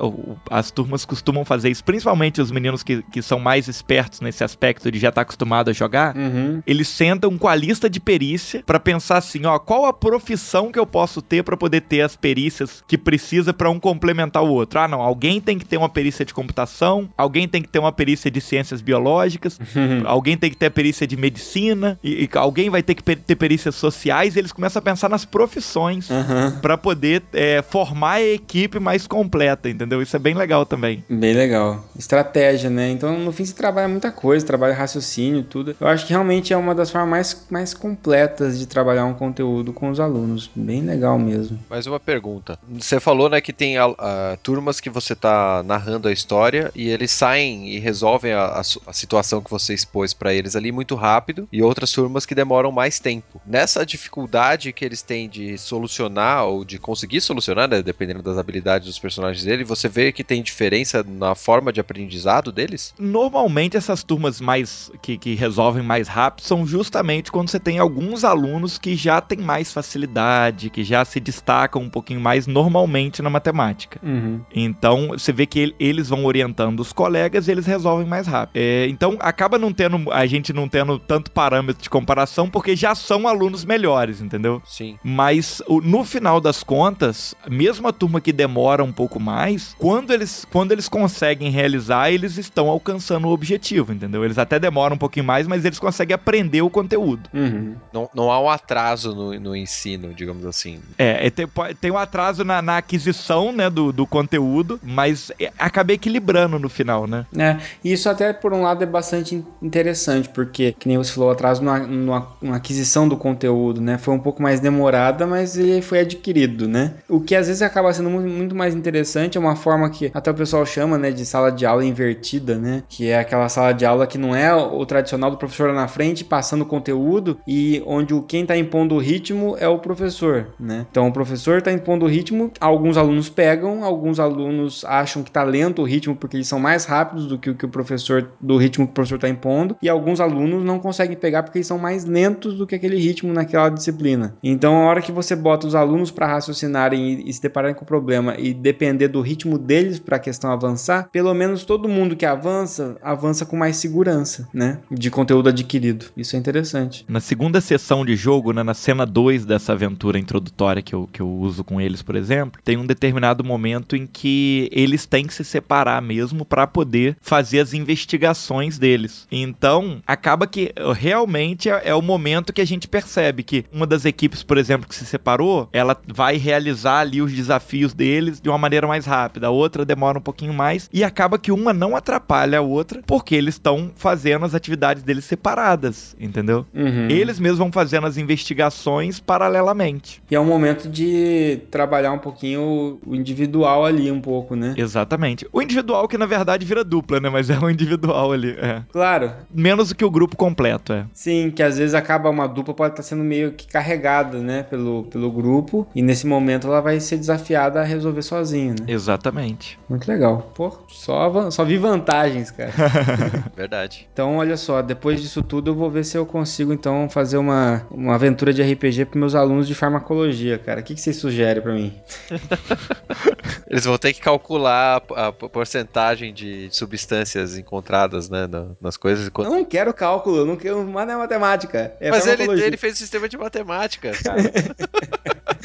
As turmas costumam fazer isso, principalmente os meninos que, que são mais espertos nesse aspecto de já estar acostumado a jogar. Uhum. Eles sentam com a lista de perícia pra pensar assim, ó, qual a profissão que eu posso ter pra poder ter as perícias que precisa pra um complementar o outro. Ah, não, alguém tem que ter uma perícia de computação, alguém tem que ter uma perícia de ciências biológicas, alguém tem que ter a perícia de medicina, e, e alguém vai ter que pe- ter perícias sociais, e eles começam a pensar nas profissões Aham. pra poder é, formar a equipe mais completa, entendeu? Isso é bem legal também. Bem legal. Estratégia, né? Então, no fim, você trabalha muita coisa, trabalha raciocínio, tudo. Eu acho que realmente é uma das formas mais, mais completas de trabalhar um conteúdo com os alunos. Bem legal mesmo. Mais uma pergunta. Você falou, né, que tem ah, ah, turmas que você tá narrando a história e eles saem e resolvem a, a a situação que você expôs pra eles ali muito rápido e outras turmas que demoram mais tempo. Nessa dificuldade que eles têm de solucionar ou de conseguir solucionar, né, dependendo das habilidades dos personagens dele, você vê que tem diferença na forma de aprendizado deles? Normalmente essas turmas mais que, que resolvem mais rápido são justamente quando você tem alguns alunos que já têm mais facilidade, que já se destacam um pouquinho mais normalmente na matemática. Uhum. Então, você vê que ele- eles vão orientando os colegas e eles resolvem mais rápido. É, então, acaba não tendo, a gente não tendo tanto parâmetro de comparação, porque já são alunos melhores, entendeu? Sim. Mas o- no final das contas, mesmo a turma que demora um pouco mais, quando eles, quando eles conseguem realizar, eles estão alcançando o objetivo, entendeu? Eles até demoram um pouquinho mais, mas eles conseguem aprender o conteúdo. Uhum. Não, não há um atraso no, no ensino, digamos assim. É, é, tem, tem um atraso na, na aquisição né, do, do conteúdo, mas é, acaba equilibrando no final, né? É, e isso até por um lado é bastante in- interessante, porque, que nem você falou, o atraso na, na- na aquisição do conteúdo, né? Foi um pouco mais demorada, mas ele foi adquirido, né? O que às vezes acaba sendo mu- muito mais interessante é uma forma que até o pessoal chama, né, de sala de aula invertida, né? Que é aquela sala de aula que não é o tradicional do professor lá na frente passando conteúdo e onde quem tá impondo o ritmo é o professor, né? Então o professor tá impondo o ritmo, alguns alunos pegam, alguns alunos acham que tá lento o ritmo porque eles são mais rápidos do que o que o professor do ritmo que o professor tá impondo, e alguns alunos não conseguem pegar porque eles são mais lentos do que aquele ritmo naquela disciplina. Então, a hora que você bota os alunos para raciocinarem e, e se depararem com o problema e depender do ritmo deles para a questão avançar, pelo menos todo mundo que avança, avança com mais segurança, né? De conteúdo adquirido. Isso é interessante. Na segunda sessão de jogo, né, na cena 2 dessa aventura introdutória que eu, que eu uso com eles, por exemplo, tem um determinado momento em que eles têm que se separar mesmo para poder fazer as investigações deles. Então, acaba que uh, realmente é, é o momento que a gente percebe que uma das equipes, por exemplo, que se separou, ela vai realizar ali os desafios deles de uma maneira mais rápida, a outra demora um pouquinho mais e acaba que uma não atrapalha a outra porque eles estão fazendo as atividades deles separadas, entendeu? Uhum. Eles mesmos vão fazendo as investigações paralelamente. E é um momento de trabalhar um pouquinho o individual ali, um pouco, né? Exatamente. O individual que na verdade vira dupla, né? Mas é o individual ali. É. Claro, Menos do que o grupo completo, é. Sim, que às vezes acaba uma dupla pode estar sendo meio que carregada, né, pelo, pelo grupo, e nesse momento ela vai ser desafiada a resolver sozinha, né? Exatamente. Muito legal. Pô, só, só vi vantagens, cara. <laughs> Verdade. Então, olha só, depois disso tudo eu vou ver se eu consigo então fazer uma, uma aventura de RPG para meus alunos de farmacologia, cara. O que, que vocês sugerem para mim? <laughs> Eles vão ter que calcular a, porcentagem de substâncias encontradas, né, na- nas coisas. Eu não quero cálculo, eu não quero, mas não é matemática. É Mas ele, ele fez o sistema de matemática, cara. <laughs>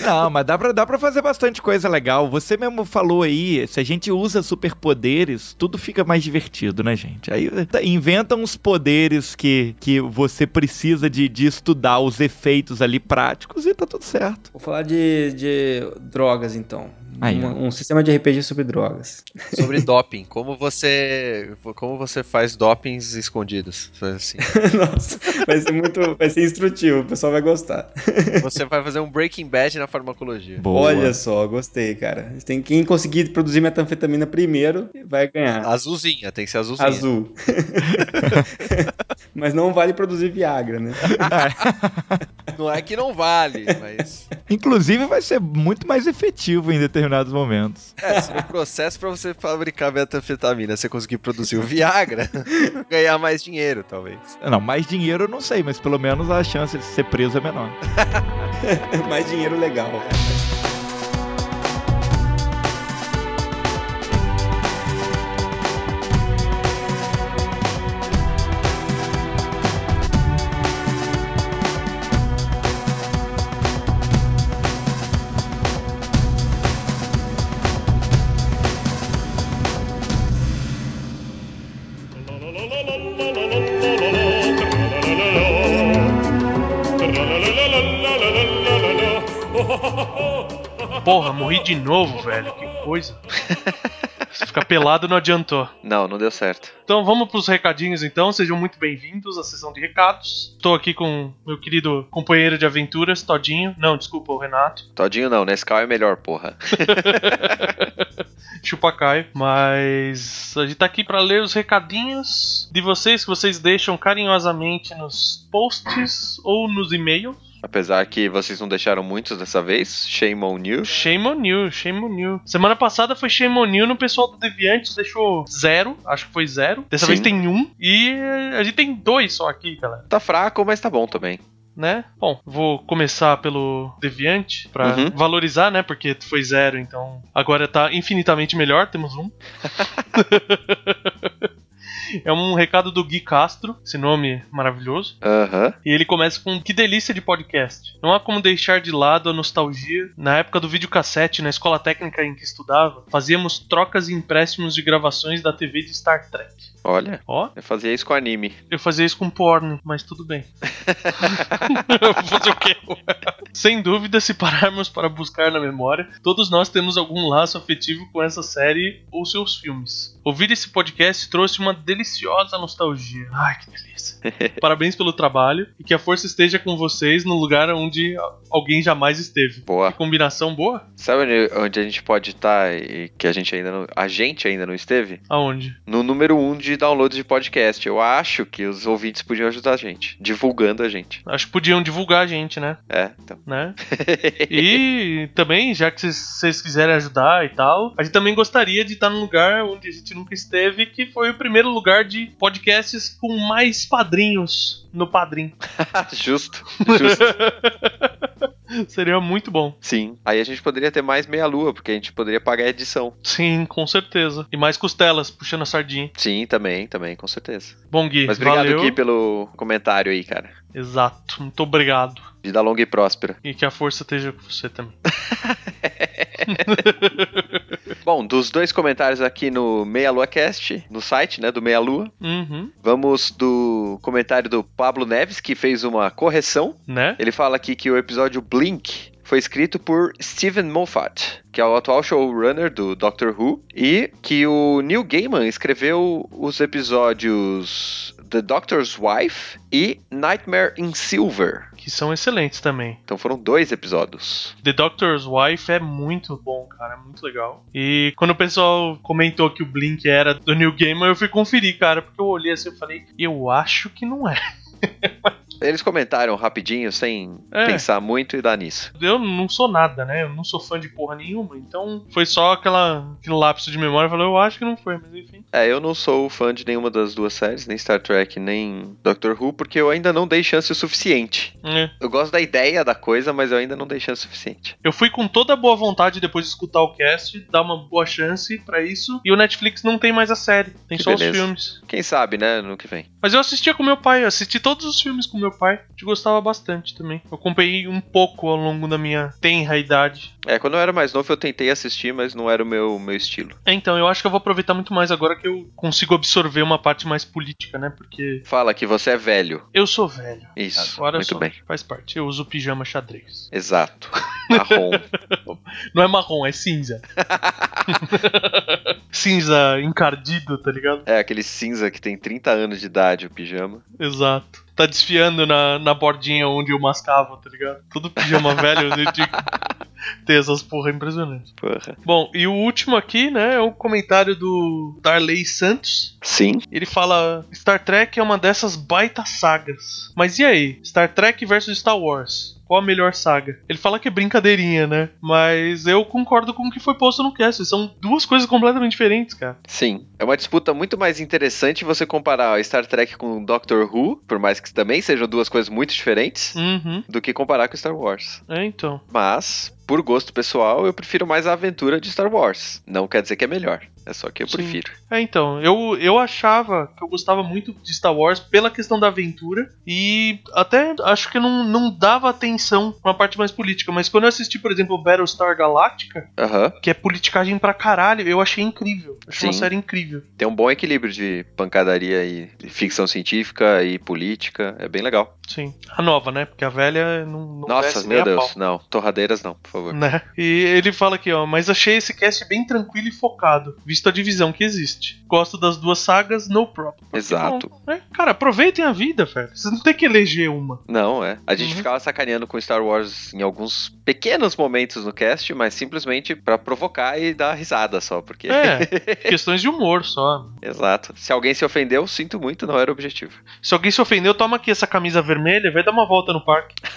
Não, mas dá pra, dá pra fazer bastante coisa legal. Você mesmo falou aí, se a gente usa superpoderes, tudo fica mais divertido, né, gente? Aí tá, inventa uns poderes que, que você precisa de, de estudar os efeitos ali práticos e tá tudo certo. Vou falar de, de drogas então. Aí, um, um sistema de RPG sobre drogas. Sobre <laughs> doping. Como você. Como você faz dopings escondidos. Assim. <laughs> Nossa, vai ser muito. Vai ser instrutivo, o pessoal vai gostar. <laughs> Você vai fazer um Breaking Bad na farmacologia. Boa. Olha só, gostei, cara. Tem quem conseguir produzir metanfetamina primeiro vai ganhar. Azulzinha, tem que ser azulzinha. Azul. Mas não vale produzir Viagra, né? Não é que não vale, mas. Inclusive vai ser muito mais efetivo em determinados momentos. É, se no processo pra você fabricar metanfetamina você conseguir produzir o Viagra, <laughs> ganhar mais dinheiro, talvez. Não, mais dinheiro eu não sei, mas pelo menos a chance de ser preso é menor. <laughs> Mais dinheiro legal. Morri de novo, velho. Que coisa. Fica Ficar pelado não adiantou. Não, não deu certo. Então vamos pros recadinhos então, sejam muito bem-vindos à sessão de recados. Estou aqui com meu querido companheiro de aventuras, Todinho. Não, desculpa, o Renato. Todinho não, Nescau é melhor, porra. <laughs> Chupa Caio. Mas a gente tá aqui para ler os recadinhos de vocês que vocês deixam carinhosamente nos posts ou nos e-mails. Apesar que vocês não deixaram muitos dessa vez, shame on you. Shame on you, shame on you. Semana passada foi shame on you no pessoal do Deviantes, deixou zero, acho que foi zero. Dessa Sim. vez tem um e a gente tem dois só aqui, galera. Tá fraco, mas tá bom também. Né? Bom, vou começar pelo Deviante pra Uhum. valorizar, né? Porque foi zero, então agora tá infinitamente melhor, temos um. <laughs> é um recado do Gui Castro, esse nome maravilhoso. Aham. E ele começa com que delícia de podcast. Não há como deixar de lado a nostalgia. Na época do videocassete, na escola técnica em que estudava, fazíamos trocas e empréstimos de gravações da TV de Star Trek. Olha, Ó, eu fazia isso com anime. eu fazia isso com porno, mas tudo bem. <laughs> Vou fazer o quê? Sem dúvida, se pararmos para buscar na memória, todos nós temos algum laço afetivo com essa série ou seus filmes. Ouvir esse podcast trouxe uma deliciosa nostalgia. Ai, que delícia. <laughs> Parabéns pelo trabalho e que a força esteja com vocês no lugar onde alguém jamais esteve. Boa. Que combinação boa? Sabe onde, onde a gente pode estar e que a gente ainda não. A gente ainda não esteve? Aonde? No número 1 um de downloads de podcast. Eu acho que os ouvintes podiam ajudar a gente, divulgando a gente. Acho que podiam divulgar a gente, né? É, então. né? <laughs> E também, já que vocês- vocês quiserem ajudar e tal, a gente também gostaria de estar num lugar onde a gente nunca esteve, que foi o primeiro lugar de podcasts com mais padrinhos no padrim. <laughs> justo, justo. <laughs> Seria muito bom. Sim. Aí a gente poderia ter mais meia-lua, porque a gente poderia pagar a edição. Sim, com certeza. E mais costelas, puxando a sardinha. Sim, também, também, com certeza. Bom, Gui, Mas obrigado valeu. aqui pelo comentário aí, cara. Exato, muito obrigado. Vida longa e próspera. E que a força esteja com você também. <laughs> Bom, dos dois comentários aqui no Meia Lua Cast, no site, né, do Meia Lua, Uhum, vamos do comentário do Pablo Neves, que fez uma correção. né? Ele fala aqui que o episódio Blink foi escrito por Steven Moffat, que é o atual showrunner do Doctor Who, e que o Neil Gaiman escreveu os episódios The Doctor's Wife e Nightmare in Silver. Que são excelentes também. Então foram dois episódios. The Doctor's Wife é muito bom, cara, é muito legal. E quando o pessoal comentou que o Blink era do New Gamer, eu fui conferir, cara, porque eu olhei assim e falei, eu acho que não é. <laughs> Eles comentaram rapidinho, sem É. pensar muito e dar nisso. Eu não sou nada, né? Eu não sou fã de porra nenhuma, então foi só aquela, aquele lapso de memória. Eu falei, eu acho que não foi, mas enfim. É, eu não sou fã de nenhuma das duas séries, nem Star Trek, nem Doctor Who, porque eu ainda não dei chance o suficiente. É. Eu gosto da ideia da coisa, mas eu ainda não dei chance o suficiente. Eu fui com toda a boa vontade depois de escutar o cast, dar uma boa chance pra isso. E o Netflix não tem mais a série, tem Que só beleza. os filmes. Quem sabe, né, no que vem. Mas eu assistia com meu pai, eu assisti todos os filmes com meu pai. A gente gostava bastante também. Eu acompanhei um pouco ao longo da minha tenra idade. É, quando eu era mais novo eu tentei assistir, mas não era o meu, meu estilo. É, Então, eu acho que eu vou aproveitar muito mais agora que eu consigo absorver uma parte mais política, né? Porque Fala que você é velho. eu sou velho. Isso, Agora eu muito sou. bem. Faz parte. Eu uso pijama xadrez. Exato. <laughs> Marrom. Não é marrom, é cinza. <laughs> cinza encardido, tá ligado? é aquele cinza que tem 30 anos de idade, o pijama. Exato. Tá desfiando na, na bordinha onde eu mascava, tá ligado? Tudo pijama <laughs> velho, eu tinha que ter essas porra impressionantes. Porra. Bom, e o último aqui, né, é o comentário do Darley Santos. Sim. Ele fala: Star Trek é uma dessas baita sagas. Mas e aí? Star Trek versus Star Wars? Qual a melhor saga? Ele fala que é brincadeirinha, né? Mas eu concordo com o que foi posto no cast. São duas coisas completamente diferentes, cara. Sim. É uma disputa muito mais interessante você comparar Star Trek com Doctor Who, por mais que também sejam duas coisas muito diferentes, Uhum. do que comparar com Star Wars. É, então. Mas, por gosto pessoal, eu prefiro mais a aventura de Star Wars. Não quer dizer que é melhor. É só que eu Sim. prefiro. É, então, eu, eu achava que eu gostava muito de Star Wars pela questão da aventura e até acho que não, não dava atenção pra uma parte mais política, mas quando eu assisti, por exemplo, Battlestar Galactica, Aham. que é politicagem pra caralho, eu achei incrível. Achei uma Sim. série incrível. Tem um bom equilíbrio de pancadaria e ficção científica e política. É bem legal. Sim. A nova, né? Porque a velha não, não Nossa, meu Deus. Não, torradeiras não, por favor. Né? E ele fala aqui, ó, mas achei esse cast bem tranquilo e focado, visto visto a divisão que existe. Gosto das duas sagas, no problem. Exato. Bom, é, cara, aproveitem a vida, velho. Vocês não tem que eleger uma. Não, é. A gente Uhum. ficava sacaneando com Star Wars em alguns pequenos momentos no cast, mas simplesmente pra provocar e dar risada só, porque. É, <laughs> questões de humor só. Exato. Se alguém se ofendeu, sinto muito, não era o objetivo. Se alguém se ofendeu, toma aqui essa camisa vermelha vai dar uma volta no parque. <laughs>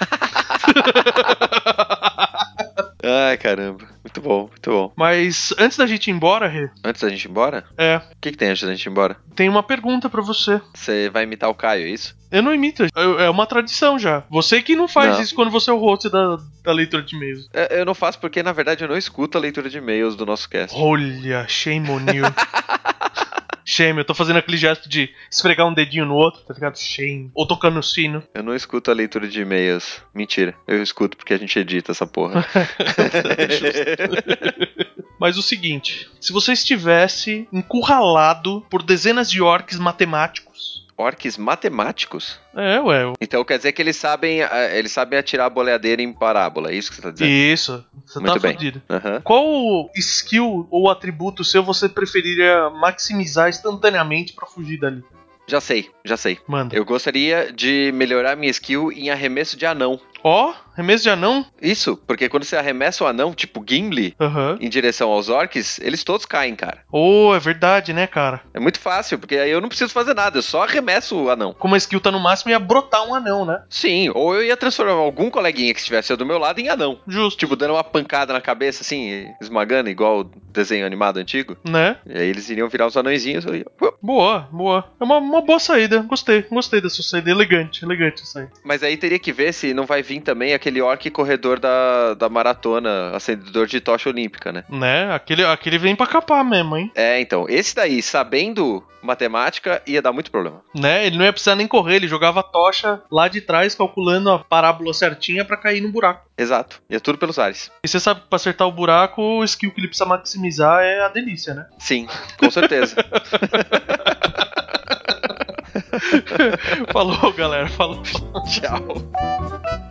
Ai, caramba. Muito bom, muito bom. Mas antes da gente ir embora, Rê, Antes da gente ir embora, é, o que, que tem antes da gente ir embora? tem uma pergunta pra você. Você vai imitar o Caio, é isso? Eu não imito, é é uma tradição já. Você que não faz Não. isso quando você é o host da, da leitura de e-mails. É, Eu não faço porque, na verdade, eu não escuto a leitura de e-mails do nosso cast. Olha, shame on you. <laughs> shame, eu tô fazendo aquele gesto de esfregar um dedinho no outro, tá ligado? Shame. Ou tocando o sino. Eu não escuto a leitura de e-mails. Mentira, eu escuto porque a gente edita essa porra. <laughs> Mas o seguinte, se você estivesse encurralado por dezenas de orcs matemáticos. Orques matemáticos? É, ué. Então quer dizer que eles sabem, eles sabem atirar a boleadeira em parábola, é isso que você tá dizendo? Isso. Você Muito tá bem. fudido. Aham. Qual skill ou atributo seu você preferiria maximizar instantaneamente pra fugir dali? Já sei, já sei. Manda. Eu gostaria de melhorar minha skill em arremesso de anão. Ó, remesso de anão? Isso, porque quando você arremessa o anão, tipo Gimli, Aham. em direção aos orcs, eles todos caem, cara. Oh, é verdade, né, cara? É muito fácil, porque aí eu não preciso fazer nada, eu só arremesso o anão. Como a skill tá no máximo, ia brotar um anão, né? Sim, ou eu ia transformar algum coleguinha que estivesse do meu lado em anão. Justo. Tipo, dando uma pancada na cabeça, assim, esmagando, igual o desenho animado antigo. Né? E aí eles iriam virar os anõezinhos. Ia... Boa, boa. É uma, uma boa saída. Gostei, gostei da sua saída. Elegante, elegante essa aí. Mas aí teria que ver se não vai vir também aquele orc corredor da, da maratona, acendedor de tocha olímpica, né? Né? Aquele, aquele vem pra capar mesmo, hein? É, então, esse daí, sabendo matemática, ia dar muito problema. Né? Ele não ia precisar nem correr, ele jogava a tocha lá de trás, calculando a parábola certinha pra cair no buraco. Exato, ia tudo pelos ares. E você sabe que pra acertar o buraco, o skill que ele precisa maximizar é a delícia, né? Sim, com certeza. <laughs> Falou, galera. Falou. <laughs> Tchau.